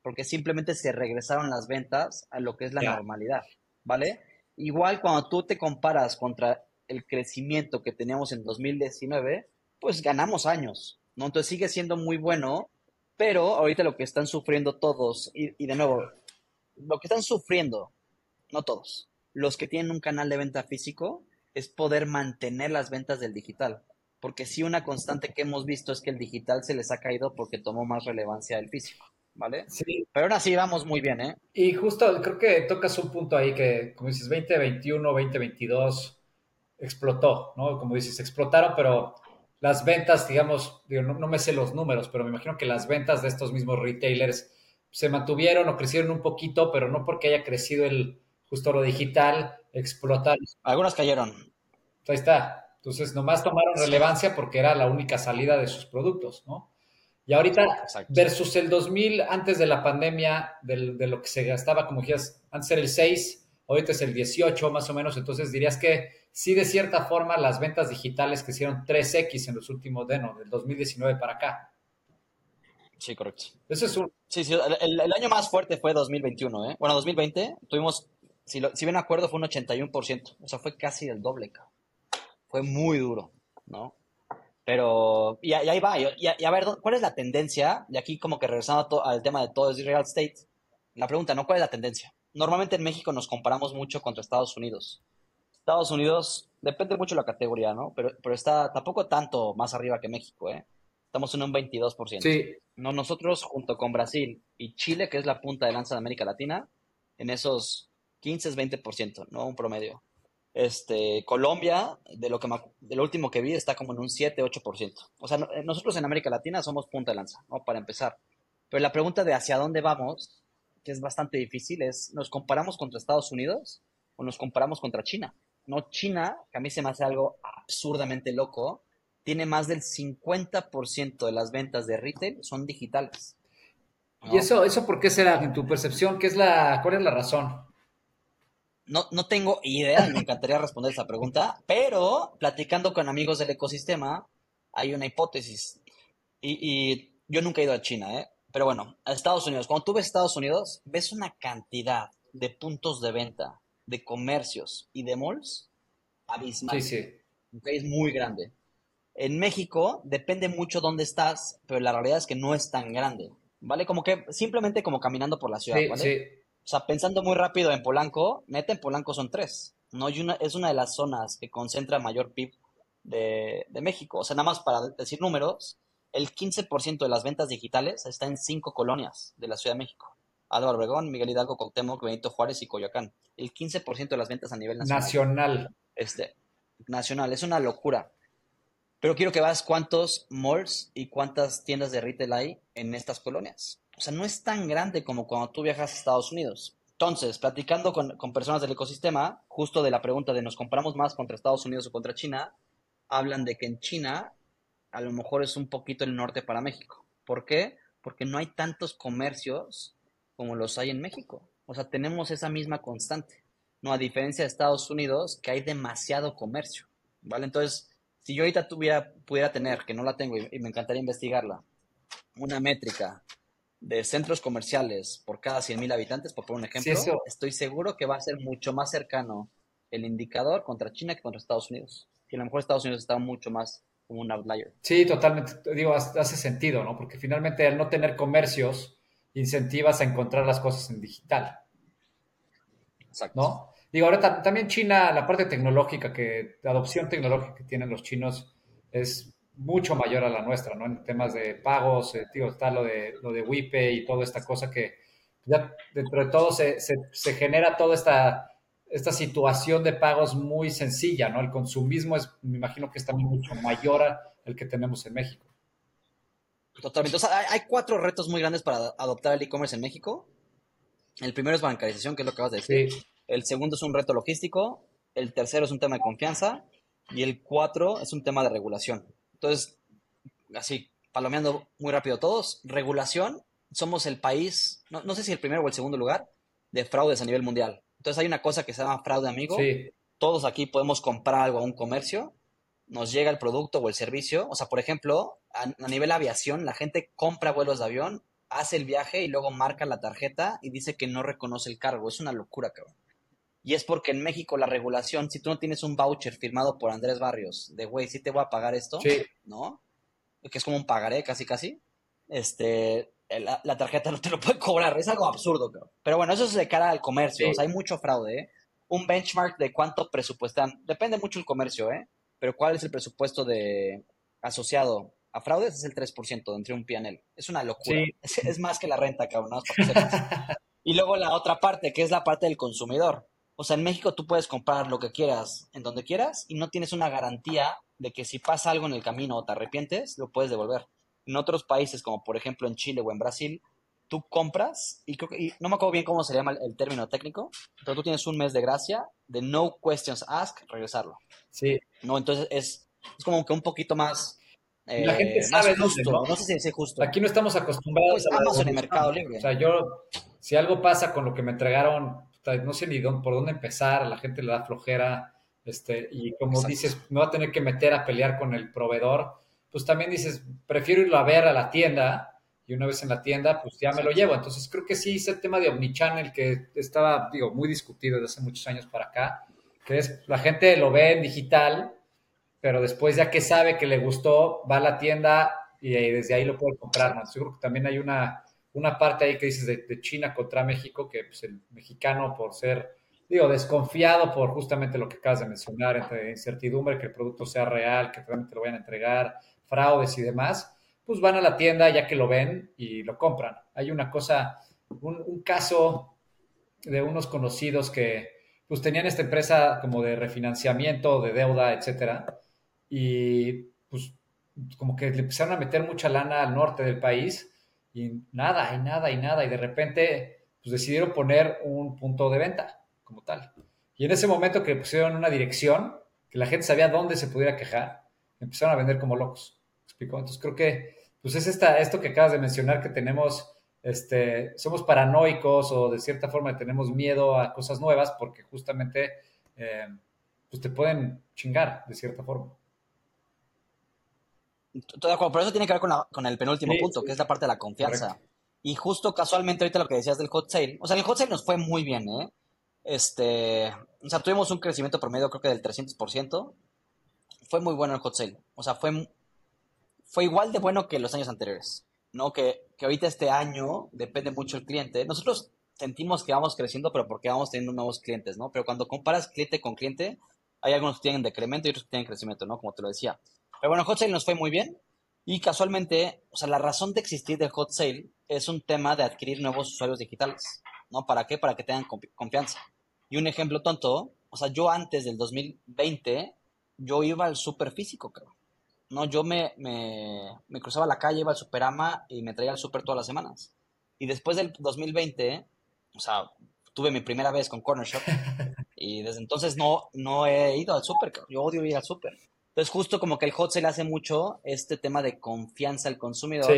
Speaker 1: porque simplemente se regresaron las ventas a lo que es la normalidad, ¿vale? Igual cuando tú te comparas contra el crecimiento que teníamos en 2019, pues ganamos años, ¿no? Entonces sigue siendo muy bueno, pero ahorita lo que están sufriendo todos, y, y de nuevo, lo que están sufriendo, no todos, los que tienen un canal de venta físico, es poder mantener las ventas del digital. Porque sí, una constante que hemos visto es que el digital se les ha caído porque tomó más relevancia el físico. ¿Vale? Sí. Pero aún así vamos muy bien, ¿eh?
Speaker 2: Y justo creo que tocas un punto ahí que, como dices, 2021, 2022 explotó, ¿no? Como dices, explotaron, pero las ventas, digamos, digo, no, no, me sé los números, pero me imagino que las ventas de estos mismos retailers se mantuvieron o crecieron un poquito, pero no porque haya crecido el justo lo digital, explotar.
Speaker 1: Algunas cayeron.
Speaker 2: Ahí está. Entonces, nomás tomaron relevancia porque era la única salida de sus productos, ¿no? Y ahorita, versus el 2000, antes de la pandemia, de lo que se gastaba, como decías, antes era el 6, ahorita es el 18 más o menos, entonces dirías que sí, de cierta forma, las ventas digitales crecieron 3X en los últimos, de no, del 2019 para acá.
Speaker 1: Sí, correcto.
Speaker 2: Ese es un...
Speaker 1: Sí, sí, el, año más fuerte fue 2021, ¿eh? Bueno, 2020 tuvimos, si, lo, si bien acuerdo, fue un 81%. O sea, fue casi el doble, cabrón. Fue muy duro, ¿no? Pero, y, ahí va. Y, a ver, ¿cuál es la tendencia? Y aquí como que regresando al tema de todo es real estate. La pregunta, ¿no? ¿Cuál es la tendencia? Normalmente en México nos comparamos mucho contra Estados Unidos. Estados Unidos, depende mucho de la categoría, ¿no? Pero, pero está tampoco tanto más arriba que México, ¿eh? Estamos en un 22%.
Speaker 2: Sí.
Speaker 1: No, nosotros junto con Brasil y Chile, que es la punta de lanza de América Latina, en esos 15 20%, ¿no? Un promedio. Este, Colombia, de lo, que último que vi, está como en un 7, 8%. O sea, eh, nosotros en América Latina somos punta de lanza, ¿no? Para empezar. Pero la pregunta de hacia dónde vamos, que es bastante difícil, es, ¿nos comparamos contra Estados Unidos o nos comparamos contra China? No, China, que a mí se me hace algo absurdamente loco, tiene más del 50% de las ventas de retail son digitales.
Speaker 2: ¿Y eso, eso por qué será, en tu percepción? ¿Qué es la, ¿Cuál es la razón?
Speaker 1: No, no tengo idea, me encantaría responder esa pregunta, pero platicando con amigos del ecosistema, hay una hipótesis. Y, y yo nunca he ido a China, ¿eh? Pero bueno, a Estados Unidos. Cuando tú ves Estados Unidos, ves una cantidad de puntos de venta, de comercios y de malls abismal.
Speaker 2: Sí, sí.
Speaker 1: Es muy grande. En México depende mucho dónde estás, pero la realidad es que no es tan grande. ¿Vale? Como que simplemente como caminando por la ciudad,
Speaker 2: Sí,
Speaker 1: ¿vale?
Speaker 2: sí.
Speaker 1: O sea, pensando muy rápido en Polanco, neta en Polanco son tres. ¿no? Y una, es una de las zonas que concentra mayor PIB de, de México. O sea, nada más para decir números, el 15% de las ventas digitales está en cinco colonias de la Ciudad de México. Álvaro Obregón, Miguel Hidalgo, Cuauhtémoc, Benito Juárez y Coyoacán. El 15% de las ventas a nivel nacional.
Speaker 2: Nacional.
Speaker 1: Este, nacional. Es una locura. Pero quiero que veas cuántos malls y cuántas tiendas de retail hay en estas colonias. O sea, no es tan grande como cuando tú viajas a Estados Unidos. Entonces, platicando con, con personas del ecosistema, justo de la pregunta de nos compramos más contra Estados Unidos o contra China, hablan de que en China a lo mejor es un poquito el norte para México. ¿Por qué? Porque no hay tantos comercios como los hay en México. O sea, tenemos esa misma constante. No, a diferencia de Estados Unidos, que hay demasiado comercio. ¿Vale? Entonces, si yo ahorita tuviera, pudiera tener, que no la tengo y, y me encantaría investigarla, una métrica de centros comerciales por cada 100.000 habitantes, por poner un ejemplo,
Speaker 2: Sí,
Speaker 1: estoy seguro que va a ser mucho más cercano el indicador contra China que contra Estados Unidos. Y a lo mejor Estados Unidos está mucho más como un outlier.
Speaker 2: Sí, totalmente. Digo, hace sentido, ¿no? Porque finalmente al no tener comercios, incentivas a encontrar las cosas en digital,
Speaker 1: Exacto.
Speaker 2: ¿no? Digo, ahora ta- también China, la parte tecnológica, que la adopción tecnológica que tienen los chinos es mucho mayor a la nuestra, ¿no? En temas de pagos, eh, digo, está lo de, lo de WePay y toda esta cosa que ya dentro de todo se, se, se genera toda esta, esta situación de pagos muy sencilla, ¿no? El consumismo es, me imagino que es también mucho mayor al que tenemos en México.
Speaker 1: Totalmente. O sea, hay, hay cuatro retos muy grandes para adoptar el e-commerce en México. El primero es bancarización, que es lo que acabas de decir.
Speaker 2: Sí,
Speaker 1: El segundo es un reto logístico. El tercero es un tema de confianza. Y el cuatro es un tema de regulación. Entonces, así, palomeando muy rápido todos, regulación, somos el país, no, no sé si el primero o el segundo lugar, de fraudes a nivel mundial. Entonces hay una cosa que se llama fraude amigo.
Speaker 2: sí,
Speaker 1: Todos aquí podemos comprar algo a un comercio, nos llega el producto o el servicio. O sea, por ejemplo, a, a nivel aviación, la gente compra vuelos de avión, hace el viaje y luego marca la tarjeta y dice que no reconoce el cargo. Es una locura, cabrón. Y es porque en México la regulación, si tú no tienes un voucher firmado por Andrés Barrios, de güey, sí te voy a pagar esto,
Speaker 2: sí.
Speaker 1: ¿no? Que es como un pagaré, casi casi. Este, la, la tarjeta no te lo puede cobrar, es algo absurdo. Pero bueno, eso es de cara al comercio,
Speaker 2: Sí.
Speaker 1: o sea, hay mucho fraude, ¿eh? Un benchmark de cuánto presupuestan, depende mucho el comercio, ¿eh? Pero cuál es el presupuesto de asociado a fraudes es el 3% entre un PNL. Es una locura.
Speaker 2: Sí.
Speaker 1: Es, es más que la renta, cabrón. sepas. y luego la otra parte, que es la parte del consumidor. O sea, en México tú puedes comprar lo que quieras, en donde quieras, y no tienes una garantía de que si pasa algo en el camino o te arrepientes, lo puedes devolver. En otros países, como por ejemplo en Chile o en Brasil, tú compras, y, creo que, y no me acuerdo bien cómo se llama el, el término técnico, pero tú tienes un mes de gracia de no questions asked, regresarlo.
Speaker 2: Sí,
Speaker 1: ¿no? Entonces es, es como que un poquito más, eh,
Speaker 2: La gente
Speaker 1: más
Speaker 2: sabe dónde,
Speaker 1: justo.
Speaker 2: ¿no?
Speaker 1: ¿no? sé si decir justo.
Speaker 2: aquí no estamos acostumbrados
Speaker 1: Pues
Speaker 2: a
Speaker 1: Amazon y. Mercado Libre.
Speaker 2: O sea, yo, si algo pasa con lo que me entregaron, no sé ni dónde- por dónde empezar, a la gente le da flojera, este, y como
Speaker 1: Exacto.
Speaker 2: dices, me voy a tener que meter a pelear con el proveedor, pues también dices, prefiero irlo a ver a la tienda, y una vez en la tienda, pues ya me lo llevo. Entonces creo que sí, ese tema de Omnichannel que estaba, digo, muy discutido desde hace muchos años para acá, que es, la gente lo ve en digital, pero después ya que sabe que le gustó, va a la tienda y, eh, desde ahí lo puede comprar. ¿no? Yo creo que también hay una, una parte ahí que dices de, China contra México, que pues, el mexicano por ser, digo, desconfiado por justamente lo que acabas de mencionar, entre incertidumbre, que el producto sea real, que realmente lo vayan a entregar, fraudes y demás, pues van a la tienda ya que lo ven y lo compran. Hay una cosa, un, un caso de unos conocidos que pues tenían esta empresa como de refinanciamiento, de deuda, etcétera, y pues como que le empezaron a meter mucha lana al norte del país y nada, y nada, y nada, y de repente pues decidieron poner un punto de venta como tal. Y en ese momento que pusieron una dirección, que la gente sabía dónde se pudiera quejar, empezaron a vender como locos. ¿Me explico? Entonces creo que pues es esta, esto que acabas de mencionar que tenemos este, somos paranoicos o de cierta forma tenemos miedo a cosas nuevas porque justamente eh, pues te pueden chingar de cierta forma.
Speaker 1: Por eso tiene que ver con, el penúltimo punto, que es la parte de la confianza. Y justo casualmente ahorita lo que decías del hot sale, o sea, el hot sale nos fue muy bien, ¿eh? Este, o sea, tuvimos un crecimiento promedio creo que del 300%. Fue muy bueno el hot sale. O sea, fue, fue igual de bueno que los años anteriores. ¿no? Que, que ahorita este año depende mucho el cliente. Nosotros sentimos que vamos creciendo, pero porque vamos teniendo nuevos clientes, ¿no? Pero cuando comparas cliente con cliente, hay algunos que tienen decremento y otros que tienen crecimiento, ¿no? Como te lo decía. Pero bueno, Hot Sale nos fue muy bien y casualmente, o sea, la razón de existir del Hot Sale es un tema de adquirir nuevos usuarios digitales, ¿no? ¿Para qué? Para que tengan confianza. Y un ejemplo tonto, o sea, yo antes del 2020, yo iba al súper físico, creo. No, yo me, me, cruzaba la calle, iba al Superama y me traía al super todas las semanas. Y después del 2020, o sea, tuve mi primera vez con Corner Shop y desde entonces no, no he ido al super. Yo odio ir al super. Entonces, justo como que el hot sale hace mucho este tema de confianza al consumidor.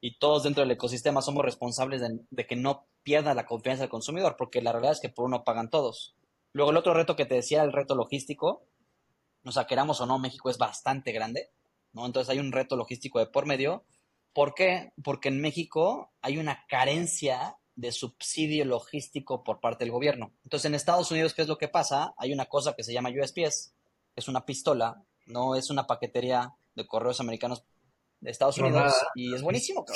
Speaker 1: Y todos dentro del ecosistema somos responsables de, de, que no pierda la confianza del consumidor, porque la realidad es que por uno pagan todos. Luego, el otro reto que te decía, el reto logístico, o sea, queramos o no, México es bastante grande. ¿no? Entonces hay un reto logístico de por medio. ¿Por qué? Porque en México hay una carencia de subsidio logístico por parte del gobierno. Entonces en Estados Unidos, ¿qué es lo que pasa? Hay una cosa que se llama USPS, es una pistola, no es una paquetería de correos americanos de Estados Unidos y es buenísimo.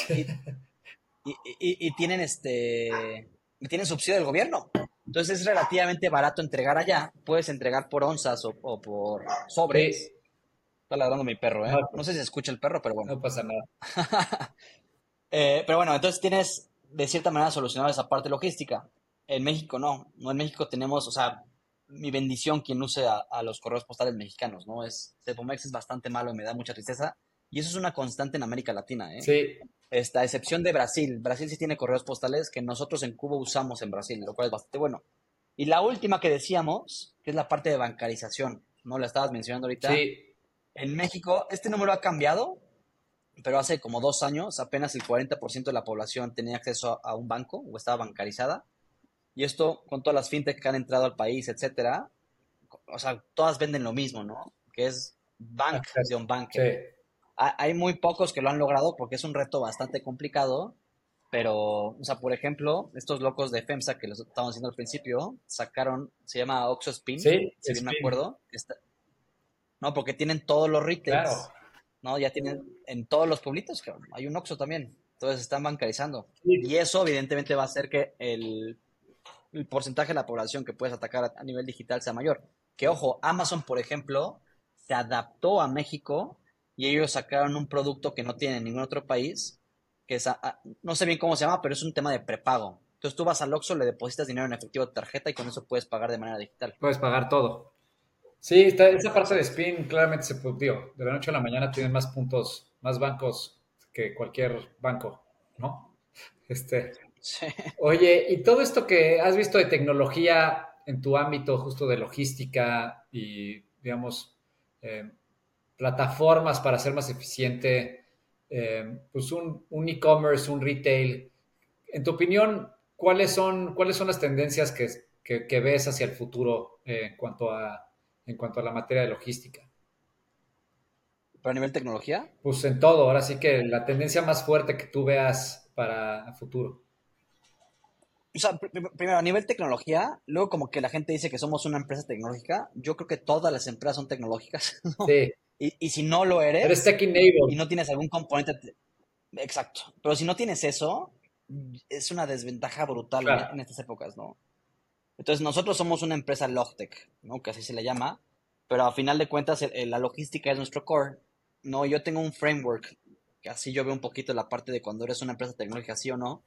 Speaker 1: Y, tienen este tienen subsidio del gobierno. Entonces es relativamente barato entregar allá. Puedes entregar por onzas o, por sobres. Está ladrando mi perro, ¿eh? No sé si se escucha el perro, pero bueno.
Speaker 2: No pasa nada.
Speaker 1: Eh, pero bueno, entonces tienes de cierta manera solucionado esa parte logística. En México no. No en México tenemos, o sea, mi bendición quien use a, los correos postales mexicanos, ¿no? Es, Cepomex es bastante malo y me da mucha tristeza. Y eso es una constante en América Latina, ¿eh?
Speaker 2: Sí.
Speaker 1: Esta excepción de Brasil. Brasil sí tiene correos postales que nosotros en Cuba usamos en Brasil, lo cual es bastante bueno. Y la última que decíamos, que es la parte de bancarización, ¿no? La estabas mencionando ahorita.
Speaker 2: Sí.
Speaker 1: En México, este número ha cambiado, pero hace como dos años apenas el 40% de la población tenía acceso a, un banco o estaba bancarizada. Y esto, con todas las fintech que han entrado al país, etcétera, o sea, todas venden lo mismo, ¿no? Que es bank de un bank. Hay muy pocos que lo han logrado porque es un reto bastante complicado, pero, o sea, por ejemplo, estos locos de FEMSA que les estábamos diciendo al principio, sacaron, se llama Oxo Spin,
Speaker 2: sí,
Speaker 1: si bien me acuerdo, está, ¿no? Porque tienen todos los retails, ¿no? Ya tienen en todos los pueblitos, hay un Oxxo también, entonces están bancarizando. Y eso evidentemente va a hacer que el, porcentaje de la población que puedes atacar a, nivel digital sea mayor. Que ojo, Amazon, por ejemplo, se adaptó a México y ellos sacaron un producto que no tiene en ningún otro país, que es, no sé bien cómo se llama, pero es un tema de prepago. Entonces tú vas al Oxxo, le depositas dinero en efectivo de tarjeta y con eso puedes pagar de manera digital.
Speaker 2: Puedes pagar todo. Sí, está, esa parte de spin claramente se digo, de la noche a la mañana tienen más puntos, más bancos que cualquier banco, ¿no? Este, Oye, y todo esto que has visto de tecnología en tu ámbito justo de logística y, digamos, eh, plataformas para ser más eficiente, eh, pues un e-commerce, un, retail, en tu opinión, ¿cuáles son, cuáles son las tendencias que, ves hacia el futuro eh, en cuanto a en cuanto a la materia de logística.
Speaker 1: ¿Pero a nivel tecnología?
Speaker 2: Pues en todo, ahora sí que la tendencia más fuerte que tú veas para el futuro.
Speaker 1: O sea, primero, a nivel tecnología, luego como que la gente dice que somos una empresa tecnológica, yo creo que todas las empresas son tecnológicas.
Speaker 2: Sí.
Speaker 1: Y, si no lo eres...
Speaker 2: Eres tech enabled.
Speaker 1: Y no tienes algún componente... Exacto. Pero si no tienes eso, es una desventaja brutal en estas épocas, ¿no? Entonces nosotros somos una empresa Logtech, ¿no? Que así se le llama, pero a final de cuentas la logística es nuestro core. No, yo tengo un framework, que así yo veo un poquito la parte de cuando eres una empresa tecnológica, sí o no,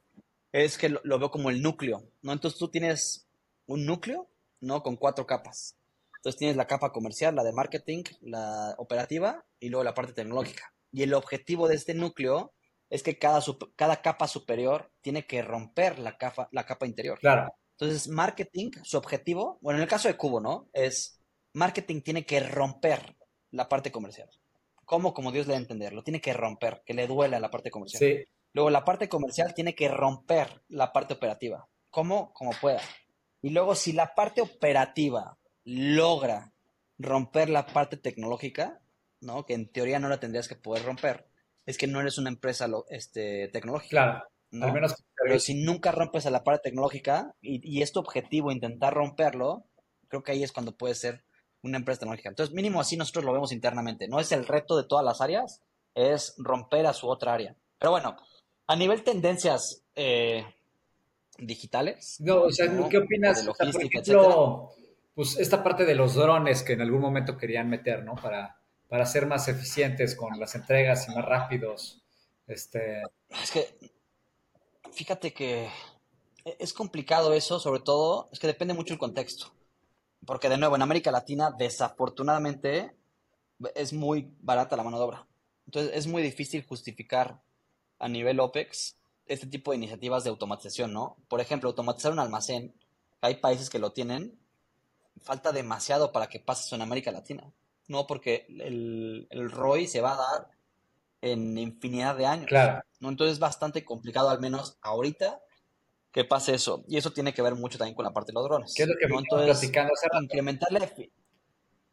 Speaker 1: es que lo, veo como el núcleo, ¿no? Entonces tú tienes un núcleo, ¿no? Con cuatro capas. Entonces tienes la capa comercial, la de marketing, la operativa y luego la parte tecnológica. Y el objetivo de este núcleo es que cada, cada capa superior tiene que romper la capa, la capa interior.
Speaker 2: Claro.
Speaker 1: Entonces, marketing, su objetivo, bueno, en el caso de Cubo, ¿no? Es marketing tiene que romper la parte comercial. ¿Cómo? Como Dios le da a entender, lo tiene que romper, que le duela la parte comercial.
Speaker 2: Sí.
Speaker 1: Luego la parte comercial tiene que romper la parte operativa. ¿Cómo? Como pueda. Y luego si la parte operativa logra romper la parte tecnológica, ¿no? Que en teoría no la tendrías que poder romper, es que no eres una empresa este, tecnológica.
Speaker 2: Claro. Al menos
Speaker 1: Pero si nunca rompes a la parte tecnológica y, y es tu objetivo intentar romperlo, creo que ahí es cuando puedes ser una empresa tecnológica. Entonces, mínimo así nosotros lo vemos internamente. No es el reto de todas las áreas, es romper a su otra área. Pero bueno, a nivel tendencias eh, digitales.
Speaker 2: No, o sea, ¿qué opinas? De por ejemplo, pues esta parte de los drones que en algún momento querían meter, ¿no? Para, para ser más eficientes con las entregas y más rápidos. Este...
Speaker 1: Es que, fíjate que es complicado eso, sobre todo, es que depende mucho el contexto. Porque de nuevo, en América Latina, desafortunadamente, es muy barata la mano de obra. Entonces, es muy difícil justificar a nivel OPEX este tipo de iniciativas de automatización, ¿no? Por ejemplo, automatizar un almacén, hay países que lo tienen, falta demasiado para que pase eso en América Latina, ¿no? Porque el, el ROI se va a dar en infinidad de años.
Speaker 2: Claro.
Speaker 1: ¿no? Entonces es bastante complicado, al menos ahorita, que pase eso. Y eso tiene que ver mucho también con la parte de los drones.
Speaker 2: ¿Qué es lo que
Speaker 1: ¿no?
Speaker 2: Entonces, platicando?
Speaker 1: incrementarle...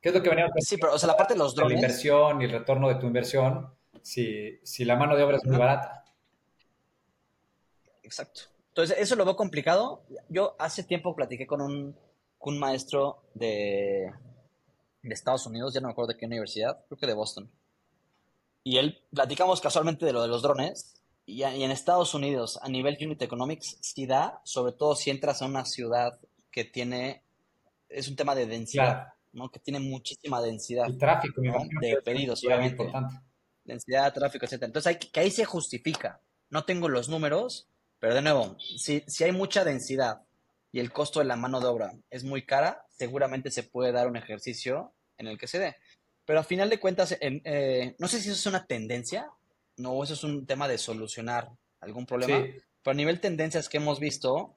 Speaker 2: ¿Qué es lo que veníamos
Speaker 1: Sí, pero o sea, la parte de los drones...
Speaker 2: La inversión y el retorno de tu inversión, si, si la mano de obra es muy barata.
Speaker 1: Exacto. Entonces, eso lo veo complicado. Yo hace tiempo platiqué con un, un maestro de, de Estados Unidos, ya no me acuerdo de qué universidad, creo que de Boston. Y él, platicamos casualmente de lo de los drones, y, en Estados Unidos, a nivel unit economics, sí da, sobre todo si entras a una ciudad que tiene, es un tema de densidad, ¿no? Que tiene muchísima densidad.
Speaker 2: Y tráfico,
Speaker 1: De pedidos, obviamente. Importante. Densidad, tráfico, etc. Entonces, hay, que ahí se justifica. No tengo los números, pero de nuevo, si, si hay mucha densidad y el costo de la mano de obra es muy cara, seguramente se puede dar un ejercicio en el que se dé. Pero a final de cuentas, eh, no sé si eso es una tendencia, no, eso es un tema de solucionar algún problema, pero a nivel tendencias que hemos visto,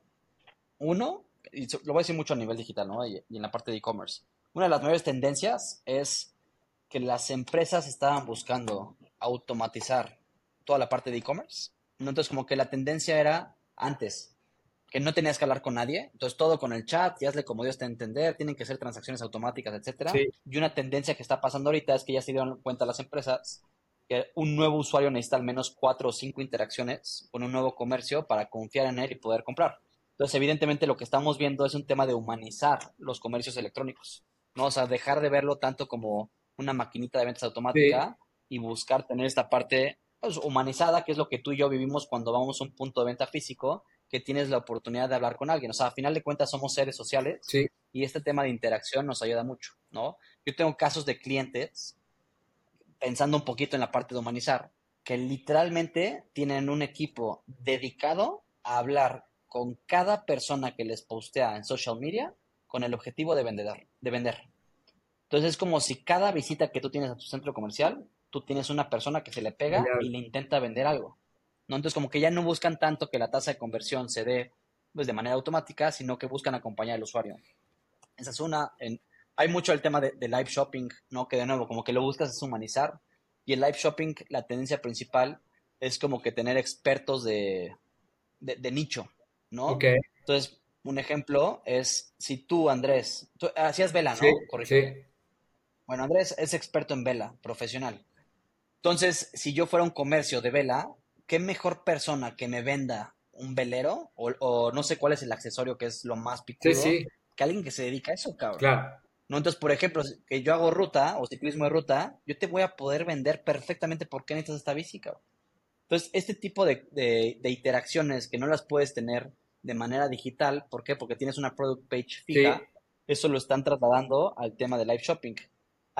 Speaker 1: uno, y lo voy a decir mucho a nivel digital, ¿no? Y, en la parte de e-commerce, una de las mayores tendencias es que las empresas estaban buscando automatizar toda la parte de e-commerce. Entonces, como que la tendencia era antes, que no tenías que hablar con nadie, entonces todo con el chat, ya hazle como Dios te entender, tienen que ser transacciones automáticas, etcétera. Y una tendencia que está pasando ahorita es que ya se dieron cuenta las empresas que un nuevo usuario necesita al menos cuatro o cinco interacciones con un nuevo comercio para confiar en él y poder comprar. Entonces, evidentemente, lo que estamos viendo es un tema de humanizar los comercios electrónicos, ¿no? O sea, dejar de verlo tanto como una maquinita de ventas automática y buscar tener esta parte pues, humanizada, que es lo que tú y yo vivimos cuando vamos a un punto de venta físico, que tienes la oportunidad de hablar con alguien. O sea, a final de cuentas somos seres sociales y este tema de interacción nos ayuda mucho, ¿no? Yo tengo casos de clientes, pensando un poquito en la parte de humanizar, que literalmente tienen un equipo dedicado a hablar con cada persona que les postea en social media con el objetivo de vender. De vender. Entonces es como si cada visita que tú tienes a tu centro comercial, tú tienes una persona que se le pega y le intenta vender algo. ¿no? Entonces, como que ya no buscan tanto que la tasa de conversión se dé pues, de manera automática, sino que buscan acompañar al usuario. Esa es una. En, hay mucho el tema de, live shopping, ¿no? Que de nuevo, como que lo buscas es humanizar. Y el live shopping, la tendencia principal es como que tener expertos de, de, nicho, ¿no? Entonces, un ejemplo es si tú, Andrés, tú hacías vela, ¿no?
Speaker 2: Sí, sí.
Speaker 1: Bueno, Andrés es experto en vela, profesional. Entonces, si yo fuera un comercio de vela, ¿qué mejor persona que me venda un velero o, no sé cuál es el accesorio que es lo más picudo que alguien que se dedica a eso, cabrón?
Speaker 2: Claro.
Speaker 1: ¿No? Entonces, por ejemplo, que yo hago ruta o ciclismo de ruta, yo te voy a poder vender perfectamente por qué necesitas esta bici, cabrón. Entonces, este tipo de, de, interacciones que no las puedes tener de manera digital, ¿por qué? Porque tienes una product page fija, eso lo están trasladando al tema de live shopping.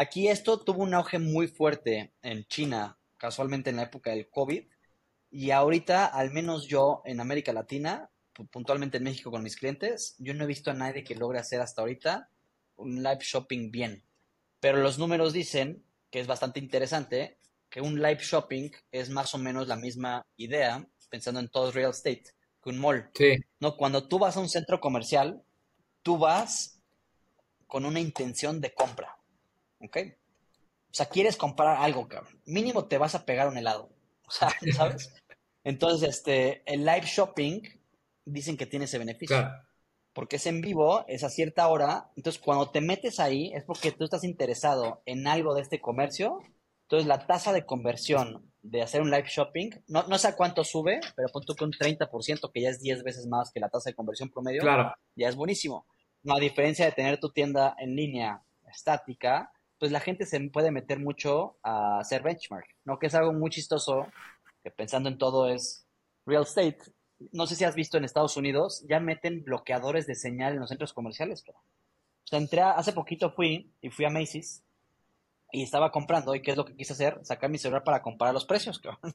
Speaker 1: Aquí esto tuvo un auge muy fuerte en China, casualmente en la época del COVID, y ahorita, al menos yo en América Latina, puntualmente en México con mis clientes, yo no he visto a nadie que logre hacer hasta ahorita un live shopping bien. Pero los números dicen, que es bastante interesante, que un live shopping es más o menos la misma idea, pensando en todo real estate, que un mall.
Speaker 2: Sí.
Speaker 1: No, cuando tú vas a un centro comercial, tú vas con una intención de compra. ¿Ok? O sea, quieres comprar algo, cabrón. Mínimo te vas a pegar un helado. O sea, ¿sabes? Entonces, este, el live shopping dicen que tiene ese beneficio.
Speaker 2: Claro.
Speaker 1: Porque es en vivo, es a cierta hora. Entonces, cuando te metes ahí, es porque tú estás interesado en algo de este comercio. Entonces, la tasa de conversión de hacer un live shopping, no, no sé a cuánto sube, pero punto que un 30%, que ya es 10 veces más que la tasa de conversión promedio,
Speaker 2: Claro.
Speaker 1: ya es buenísimo. No, a diferencia de tener tu tienda en línea estática, pues la gente se puede meter mucho a hacer benchmark, ¿no? Que es algo muy chistoso, que pensando en todo es real estate. No sé si has visto en Estados Unidos, ya meten bloqueadores de señal en los centros comerciales. Pero. O sea, entré a- hace poquito fui y fui a Macy's y estaba comprando y qué es lo que quise hacer, sacar mi celular para comparar los precios, cabrón.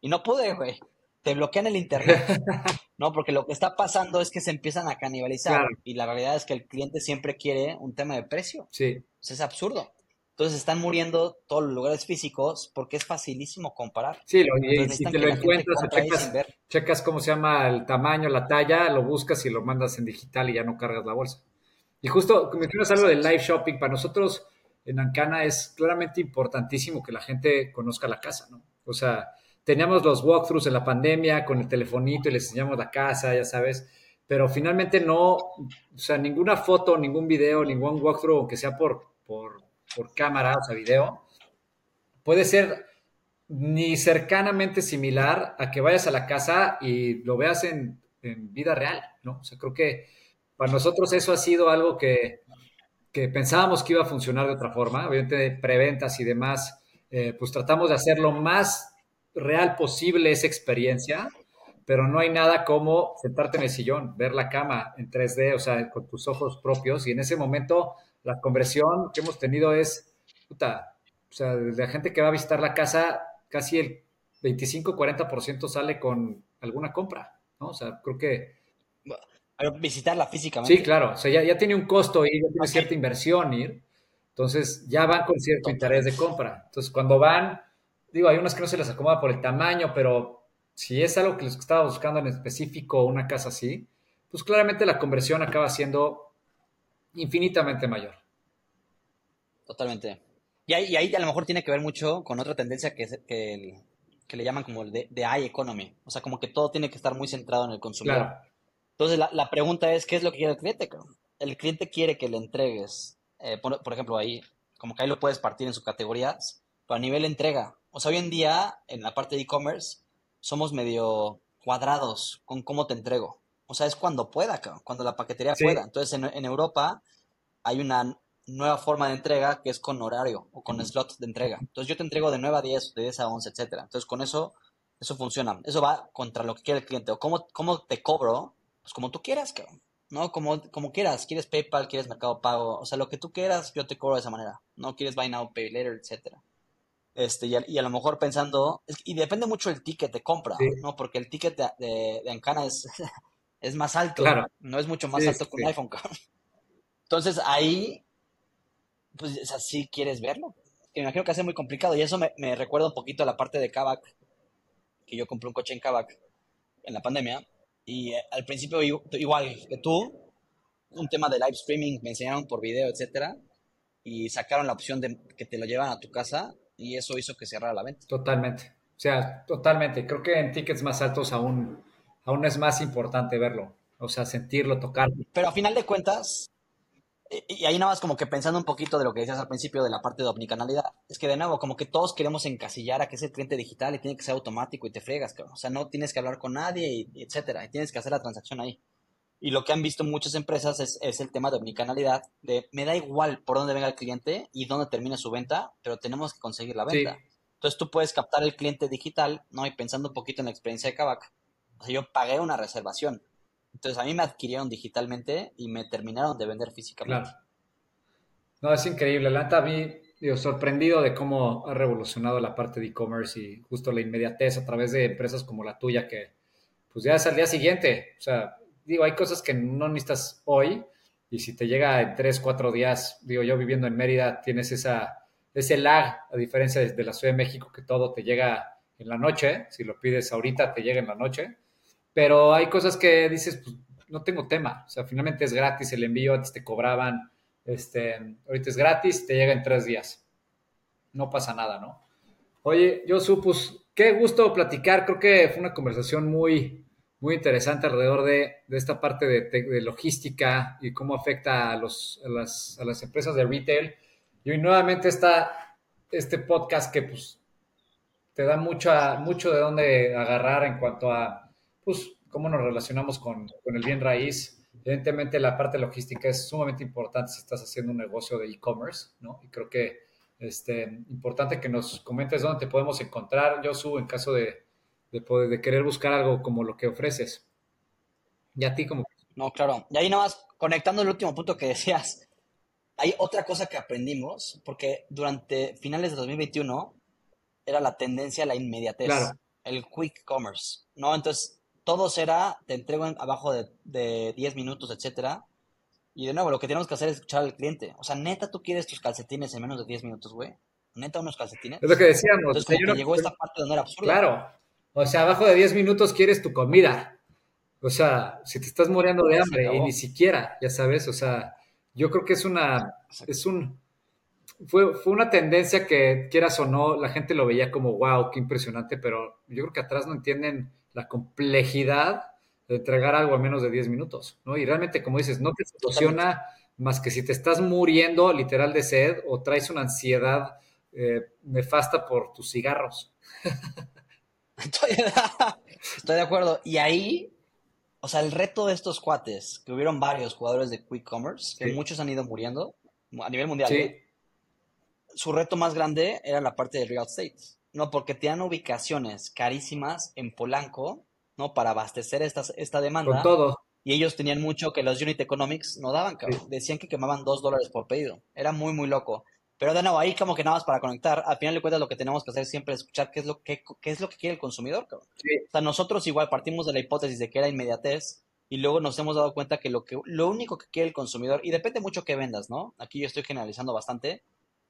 Speaker 1: y no pude, güey. Te bloquean el internet. No, porque lo que está pasando es que se empiezan a canibalizar
Speaker 2: Claro.
Speaker 1: y la realidad es que el cliente siempre quiere un tema de precio.
Speaker 2: Sí.
Speaker 1: Pues es absurdo. Entonces están muriendo todos los lugares físicos porque es facilísimo comparar.
Speaker 2: Sí, lo- y si te lo encuentras checas, checas cómo se llama el tamaño, la talla, lo buscas y lo mandas en digital y ya no cargas la bolsa. Y justo mencionas algo del live shopping, para nosotros en Ancana es claramente importantísimo que la gente conozca la casa, ¿no? O sea, teníamos los walkthroughs en la pandemia con el telefonito y les enseñamos la casa, ya sabes, pero finalmente no, o sea, ninguna foto, ningún video, ningún walkthrough, aunque sea por, por, por cámara, o sea, video, puede ser ni cercanamente similar a que vayas a la casa y lo veas en, vida real, ¿no? O sea, creo que para nosotros eso ha sido algo que, que pensábamos que iba a funcionar de otra forma. Obviamente, preventas y demás, eh, pues tratamos de hacer lo más real posible esa experiencia, pero no hay nada como sentarte en el sillón, ver la cama en 3D, o sea, con tus ojos propios, y en ese momento la conversión que hemos tenido es, puta, o sea, de la gente que va a visitar la casa, casi el 25-40% sale con alguna compra, ¿no? O sea, creo que
Speaker 1: Pero visitarla físicamente.
Speaker 2: Sí, claro, o sea, ya, ya tiene un costo ir, ya tiene cierta inversión ir, entonces ya van con cierto interés de compra. Entonces, cuando van, digo, hay unas que no se les acomoda por el tamaño, pero si es algo que les estaba buscando en específico, una casa así, pues claramente la conversión acaba siendo infinitamente mayor.
Speaker 1: Totalmente. Y ahí, y ahí a lo mejor tiene que ver mucho con otra tendencia que, es- que, el- que le llaman como el de, de eye economy. O sea, como que todo tiene que estar muy centrado en el consumidor.
Speaker 2: Claro,
Speaker 1: Entonces, la, la pregunta es, ¿qué es lo que quiere el cliente? El cliente quiere que le entregues, eh, por, por ejemplo, ahí, como que ahí lo puedes partir en sus categorías, pero a nivel entrega. O sea, hoy en día, en la parte de e-commerce, somos medio cuadrados con cómo te entrego. O sea, es cuando pueda, cuando la paquetería
Speaker 2: Sí.
Speaker 1: pueda. Entonces, en, en Europa hay una nueva forma de entrega que es con horario o con slot de entrega. Entonces, yo te entrego de 9 a 10, de 10 a 11, etcétera. Entonces, con eso, eso funciona. Eso va contra lo que quiere el cliente. O cómo, cómo te cobro, pues como tú quieras, cabrón. ¿no? Como, como quieras, quieres PayPal, quieres Mercado Pago, o sea, lo que tú quieras, yo te cobro de esa manera, no quieres Buy Now, Pay Later, etcétera. Este, y, a, y a lo mejor pensando, y depende mucho el ticket de compra,
Speaker 2: Sí.
Speaker 1: ¿no? Porque el ticket de, de, de Ancana es, es más alto,
Speaker 2: Claro.
Speaker 1: no es mucho más
Speaker 2: Sí,
Speaker 1: alto que un
Speaker 2: sí.
Speaker 1: iPhone, cabrón. Entonces ahí, pues, o sea, sí quieres verlo. Que me imagino que hace muy complicado, y eso me, me recuerda un poquito a la parte de Kavak, que yo compré un coche en Kavak en la pandemia, y eh, al principio igu- igual que tú, un tema de live streaming, me enseñaron por video, etcétera, y sacaron la opción de que te lo llevan a tu casa y eso hizo que cerrara la venta.
Speaker 2: totalmente. O sea, totalmente. Creo que en tickets más altos aún, aún es más importante verlo. O sea, sentirlo, tocarlo.
Speaker 1: Pero a final de cuentas, y ahí nada más como que pensando un poquito de lo que decías al principio de la parte de omnicanalidad, es que de nuevo, como que todos queremos encasillar a que es el cliente digital y tiene que ser automático y te fregas, cabrón. O sea, no tienes que hablar con nadie, y, etcétera, y tienes que hacer la transacción ahí. Y lo que han visto muchas empresas es, es el tema de omnicanalidad, de me da igual por dónde venga el cliente y dónde termine su venta, pero tenemos que conseguir la
Speaker 2: Sí.
Speaker 1: venta. Entonces tú puedes captar el cliente digital, ¿no? Y pensando un poquito en la experiencia de Kavak, o sea, yo pagué una reservación. Entonces a mí me adquirieron digitalmente y me terminaron de vender físicamente.
Speaker 2: No, es increíble. La neta, vi, digo, sorprendido de cómo ha revolucionado la parte de e-commerce y justo la inmediatez a través de empresas como la tuya, que pues ya es al día siguiente. O sea, digo, hay cosas que no necesitas hoy y si te llega en tres, cuatro días, digo, yo viviendo en Mérida, tienes esa, ese lag, a diferencia de la Ciudad de México, que todo te llega en la noche. Si lo pides ahorita, te llega en la noche. Pero hay cosas que dices, pues no tengo tema. O sea, finalmente es gratis el envío, antes te cobraban. Este, ahorita es gratis, te llega en tres días. No pasa nada, ¿no? Oye, yo supus, ¿qué gusto platicar. Creo que fue una conversación muy, muy interesante alrededor de, esta parte de, logística y cómo afecta a, los, las, a, las, empresas de retail. Y nuevamente está este podcast que pues, te da mucho, mucho de dónde agarrar en cuanto a pues, cómo nos relacionamos con, con el bien raíz. Evidentemente la parte logística es sumamente importante si estás haciendo un negocio de e-commerce, ¿no? Y creo que este, importante que nos comentes dónde te podemos encontrar, Josu, en caso de, de, poder, de querer buscar algo como lo que ofreces. Y a ti como...
Speaker 1: No, claro. Y ahí nada más, conectando el último punto que decías, hay otra cosa que aprendimos, porque durante finales de 2021 era la tendencia a la inmediatez, el quick commerce, ¿no? Entonces, todo será, te entrego abajo de, de 10 minutos, etcétera, y de nuevo, lo que tenemos que hacer es escuchar al cliente. O sea, neta, tú quieres tus calcetines en menos de 10 minutos, güey. Neta, unos calcetines.
Speaker 2: Es lo que decíamos.
Speaker 1: Entonces, como que llegó esta parte donde era absurdo.
Speaker 2: Claro. O sea, abajo de 10 minutos quieres tu comida. O sea, si te estás muriendo de hambre y ni siquiera, ya sabes, o sea, yo creo que es una, es un, fue, fue una tendencia que quieras o no, la gente lo veía como, wow, qué impresionante, pero yo creo que atrás no entienden la complejidad de entregar algo a menos de 10 minutos, ¿no? Y realmente, como dices, no te soluciona más que si te estás muriendo literal de sed o traes una ansiedad eh, nefasta por tus cigarros.
Speaker 1: Estoy, de acuerdo. Y ahí, o sea, el reto de estos cuates, que hubieron varios jugadores de Quick Commerce, que muchos han ido muriendo a nivel mundial. ¿eh? Su reto más grande era la parte de real estate. No, porque tenían ubicaciones carísimas en Polanco ¿no? Para abastecer esta, esta demanda.
Speaker 2: Con todo.
Speaker 1: Y ellos tenían mucho que los unit economics no daban, Decían que quemaban dos dólares por pedido. Era muy, muy loco. Pero de nuevo, ahí como que nada más para conectar, al final de cuentas lo que tenemos que hacer siempre es escuchar qué es lo que, qué es lo que quiere el consumidor, O sea, nosotros igual partimos de la hipótesis de que era inmediatez y luego nos hemos dado cuenta que lo, que lo único que quiere el consumidor, y depende mucho que vendas, ¿no? Aquí yo estoy generalizando bastante,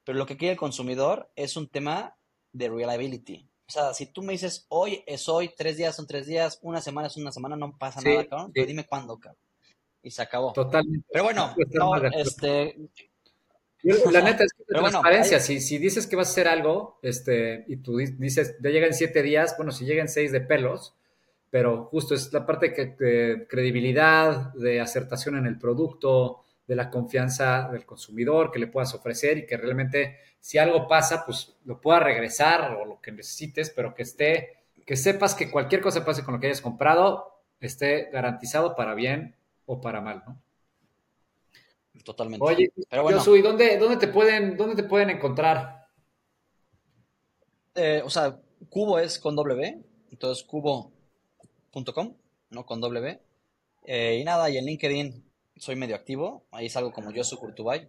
Speaker 1: pero lo que quiere el consumidor es un tema de reliability. O sea, si tú me dices hoy es hoy, tres días son tres días, una semana es una semana, no pasa nada, cabrón. Pero dime cuándo, cabrón. Y se acabó.
Speaker 2: Totalmente.
Speaker 1: Pero bueno, no, este.
Speaker 2: La neta es que transparencia. si, si, dices que vas a hacer algo, este, y tú dices, ya llega en siete días, bueno, si llega en seis de pelos, pero justo es la parte de credibilidad, de acertación en el producto, de la confianza del consumidor que le puedas ofrecer y que realmente si algo pasa, pues lo pueda regresar o lo que necesites, pero que esté, que sepas que cualquier cosa pase con lo que hayas comprado, esté garantizado para bien o para mal, ¿no?
Speaker 1: Totalmente.
Speaker 2: Oye, pero bueno. ¿y dónde, dónde, te pueden, dónde te pueden encontrar?
Speaker 1: Eh, o sea, Cubo es con W, entonces cubo.com, no con W. Eh, y nada, y en LinkedIn soy medio activo, ahí salgo como yo, su Curtubay.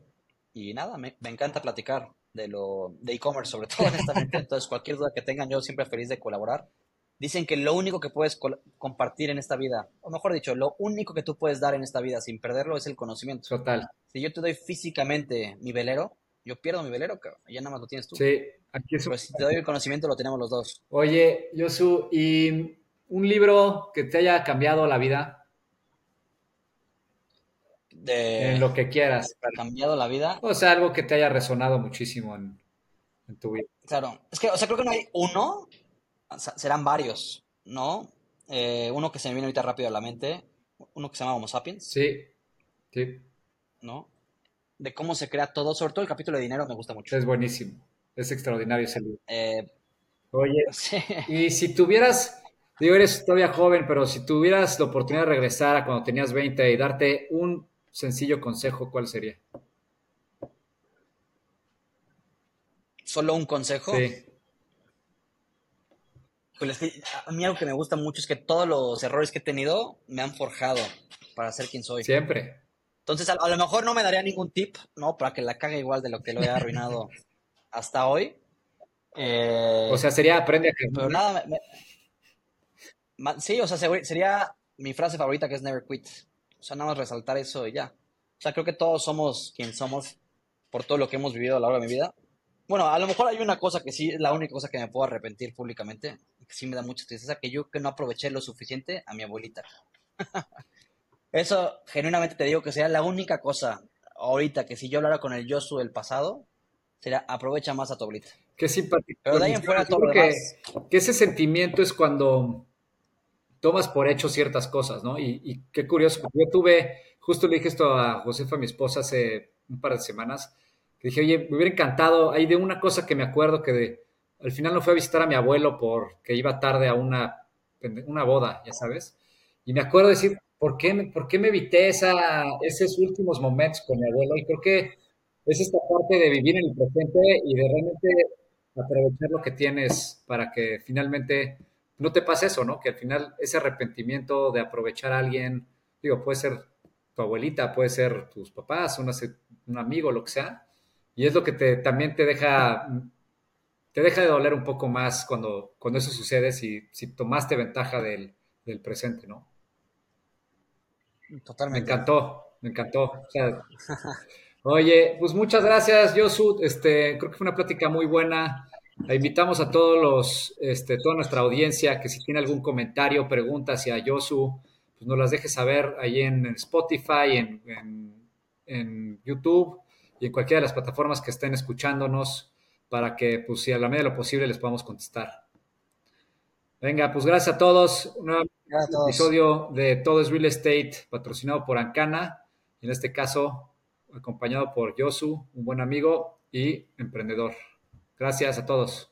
Speaker 1: Y nada, me, me encanta platicar de lo de e-commerce sobre todo honestamente. Entonces cualquier duda que tengan yo siempre feliz de colaborar. Dicen que lo único que puedes compartir en esta vida o mejor dicho lo único que tú puedes dar en esta vida sin perderlo es el conocimiento.
Speaker 2: Total.
Speaker 1: Si yo te doy físicamente mi velero yo pierdo mi velero cabrón, ya nada más lo tienes tú.
Speaker 2: Sí aquí es
Speaker 1: Pero si te doy el conocimiento lo tenemos los dos.
Speaker 2: Oye Yosu y un libro que te haya cambiado la vida
Speaker 1: de
Speaker 2: en lo que quieras.
Speaker 1: cambiado la vida.
Speaker 2: O sea, algo que te haya resonado muchísimo en, tu vida.
Speaker 1: Claro, es que, o sea, creo que no hay uno, serán varios, ¿no? Eh, uno que se me viene ahorita rápido a la mente, uno que se llama Homo Sapiens.
Speaker 2: Sí, sí.
Speaker 1: ¿No? De cómo se crea todo, sobre todo el capítulo de dinero me gusta mucho.
Speaker 2: Es buenísimo, es extraordinario ese libro.
Speaker 1: Eh,
Speaker 2: Oye, y si tuvieras, digo, eres todavía joven, pero si tuvieras la oportunidad de regresar a cuando tenías 20 y darte un sencillo consejo, ¿cuál sería?
Speaker 1: ¿Solo un consejo?
Speaker 2: Sí.
Speaker 1: a mí algo que me gusta mucho es que todos los errores que he tenido me han forjado para ser quien soy.
Speaker 2: Siempre.
Speaker 1: Entonces, a, lo mejor no me daría ningún tip, ¿no? Para que la cague igual de lo que lo he arruinado hasta hoy.
Speaker 2: Eh, o sea, sería aprende a
Speaker 1: Pero nada, sí, o sea, sería mi frase favorita que es never quit. O sea, nada más resaltar eso y ya. O sea, creo que todos somos quien somos por todo lo que hemos vivido a lo largo de mi vida. Bueno, a lo mejor hay una cosa que sí es la única cosa que me puedo arrepentir públicamente, que sí me da mucha tristeza, que yo que no aproveché lo suficiente a mi abuelita. Eso, genuinamente te digo que sería la única cosa ahorita que si yo hablara con el Yosu del pasado, sería aprovecha más a tu abuelita.
Speaker 2: Qué simpático.
Speaker 1: Pero de ahí en fuera todo lo
Speaker 2: que,
Speaker 1: demás.
Speaker 2: que ese sentimiento es cuando tomas por hecho ciertas cosas, ¿no? Y, qué curioso, yo tuve, justo le dije esto a Josefa, mi esposa, hace un par de semanas, que dije, oye, me hubiera encantado, hay de una cosa que me acuerdo que de, al final no fui a visitar a mi abuelo porque iba tarde a una, una boda, ya sabes, y me acuerdo decir, ¿por qué, por qué me evité esa, esos últimos momentos con mi abuelo? Y creo que es esta parte de vivir en el presente y de realmente aprovechar lo que tienes para que finalmente no te pase eso, ¿no? Que al final ese arrepentimiento de aprovechar a alguien, digo, puede ser tu abuelita, puede ser tus papás, una un amigo, lo que sea, y es lo que te, también te deja, te deja de doler un poco más cuando, cuando eso sucede, si, si tomaste ventaja del, del presente, ¿no? Me
Speaker 1: Totalmente.
Speaker 2: encantó, me encantó. O sea, oye, pues muchas gracias, Josu. Este, creo que fue una plática muy buena. La invitamos a todos los, este, toda nuestra audiencia que si tiene algún comentario, pregunta hacia Josu, pues nos las deje saber ahí en Spotify, en, en, en YouTube y en cualquiera de las plataformas que estén escuchándonos para que, pues, si a la medida de lo posible les podamos contestar. Venga, pues gracias a todos. Un nuevo
Speaker 1: todos.
Speaker 2: episodio de Todo es Real Estate, patrocinado por Ancana, en este caso acompañado por Yosu, un buen amigo y emprendedor. Gracias a todos.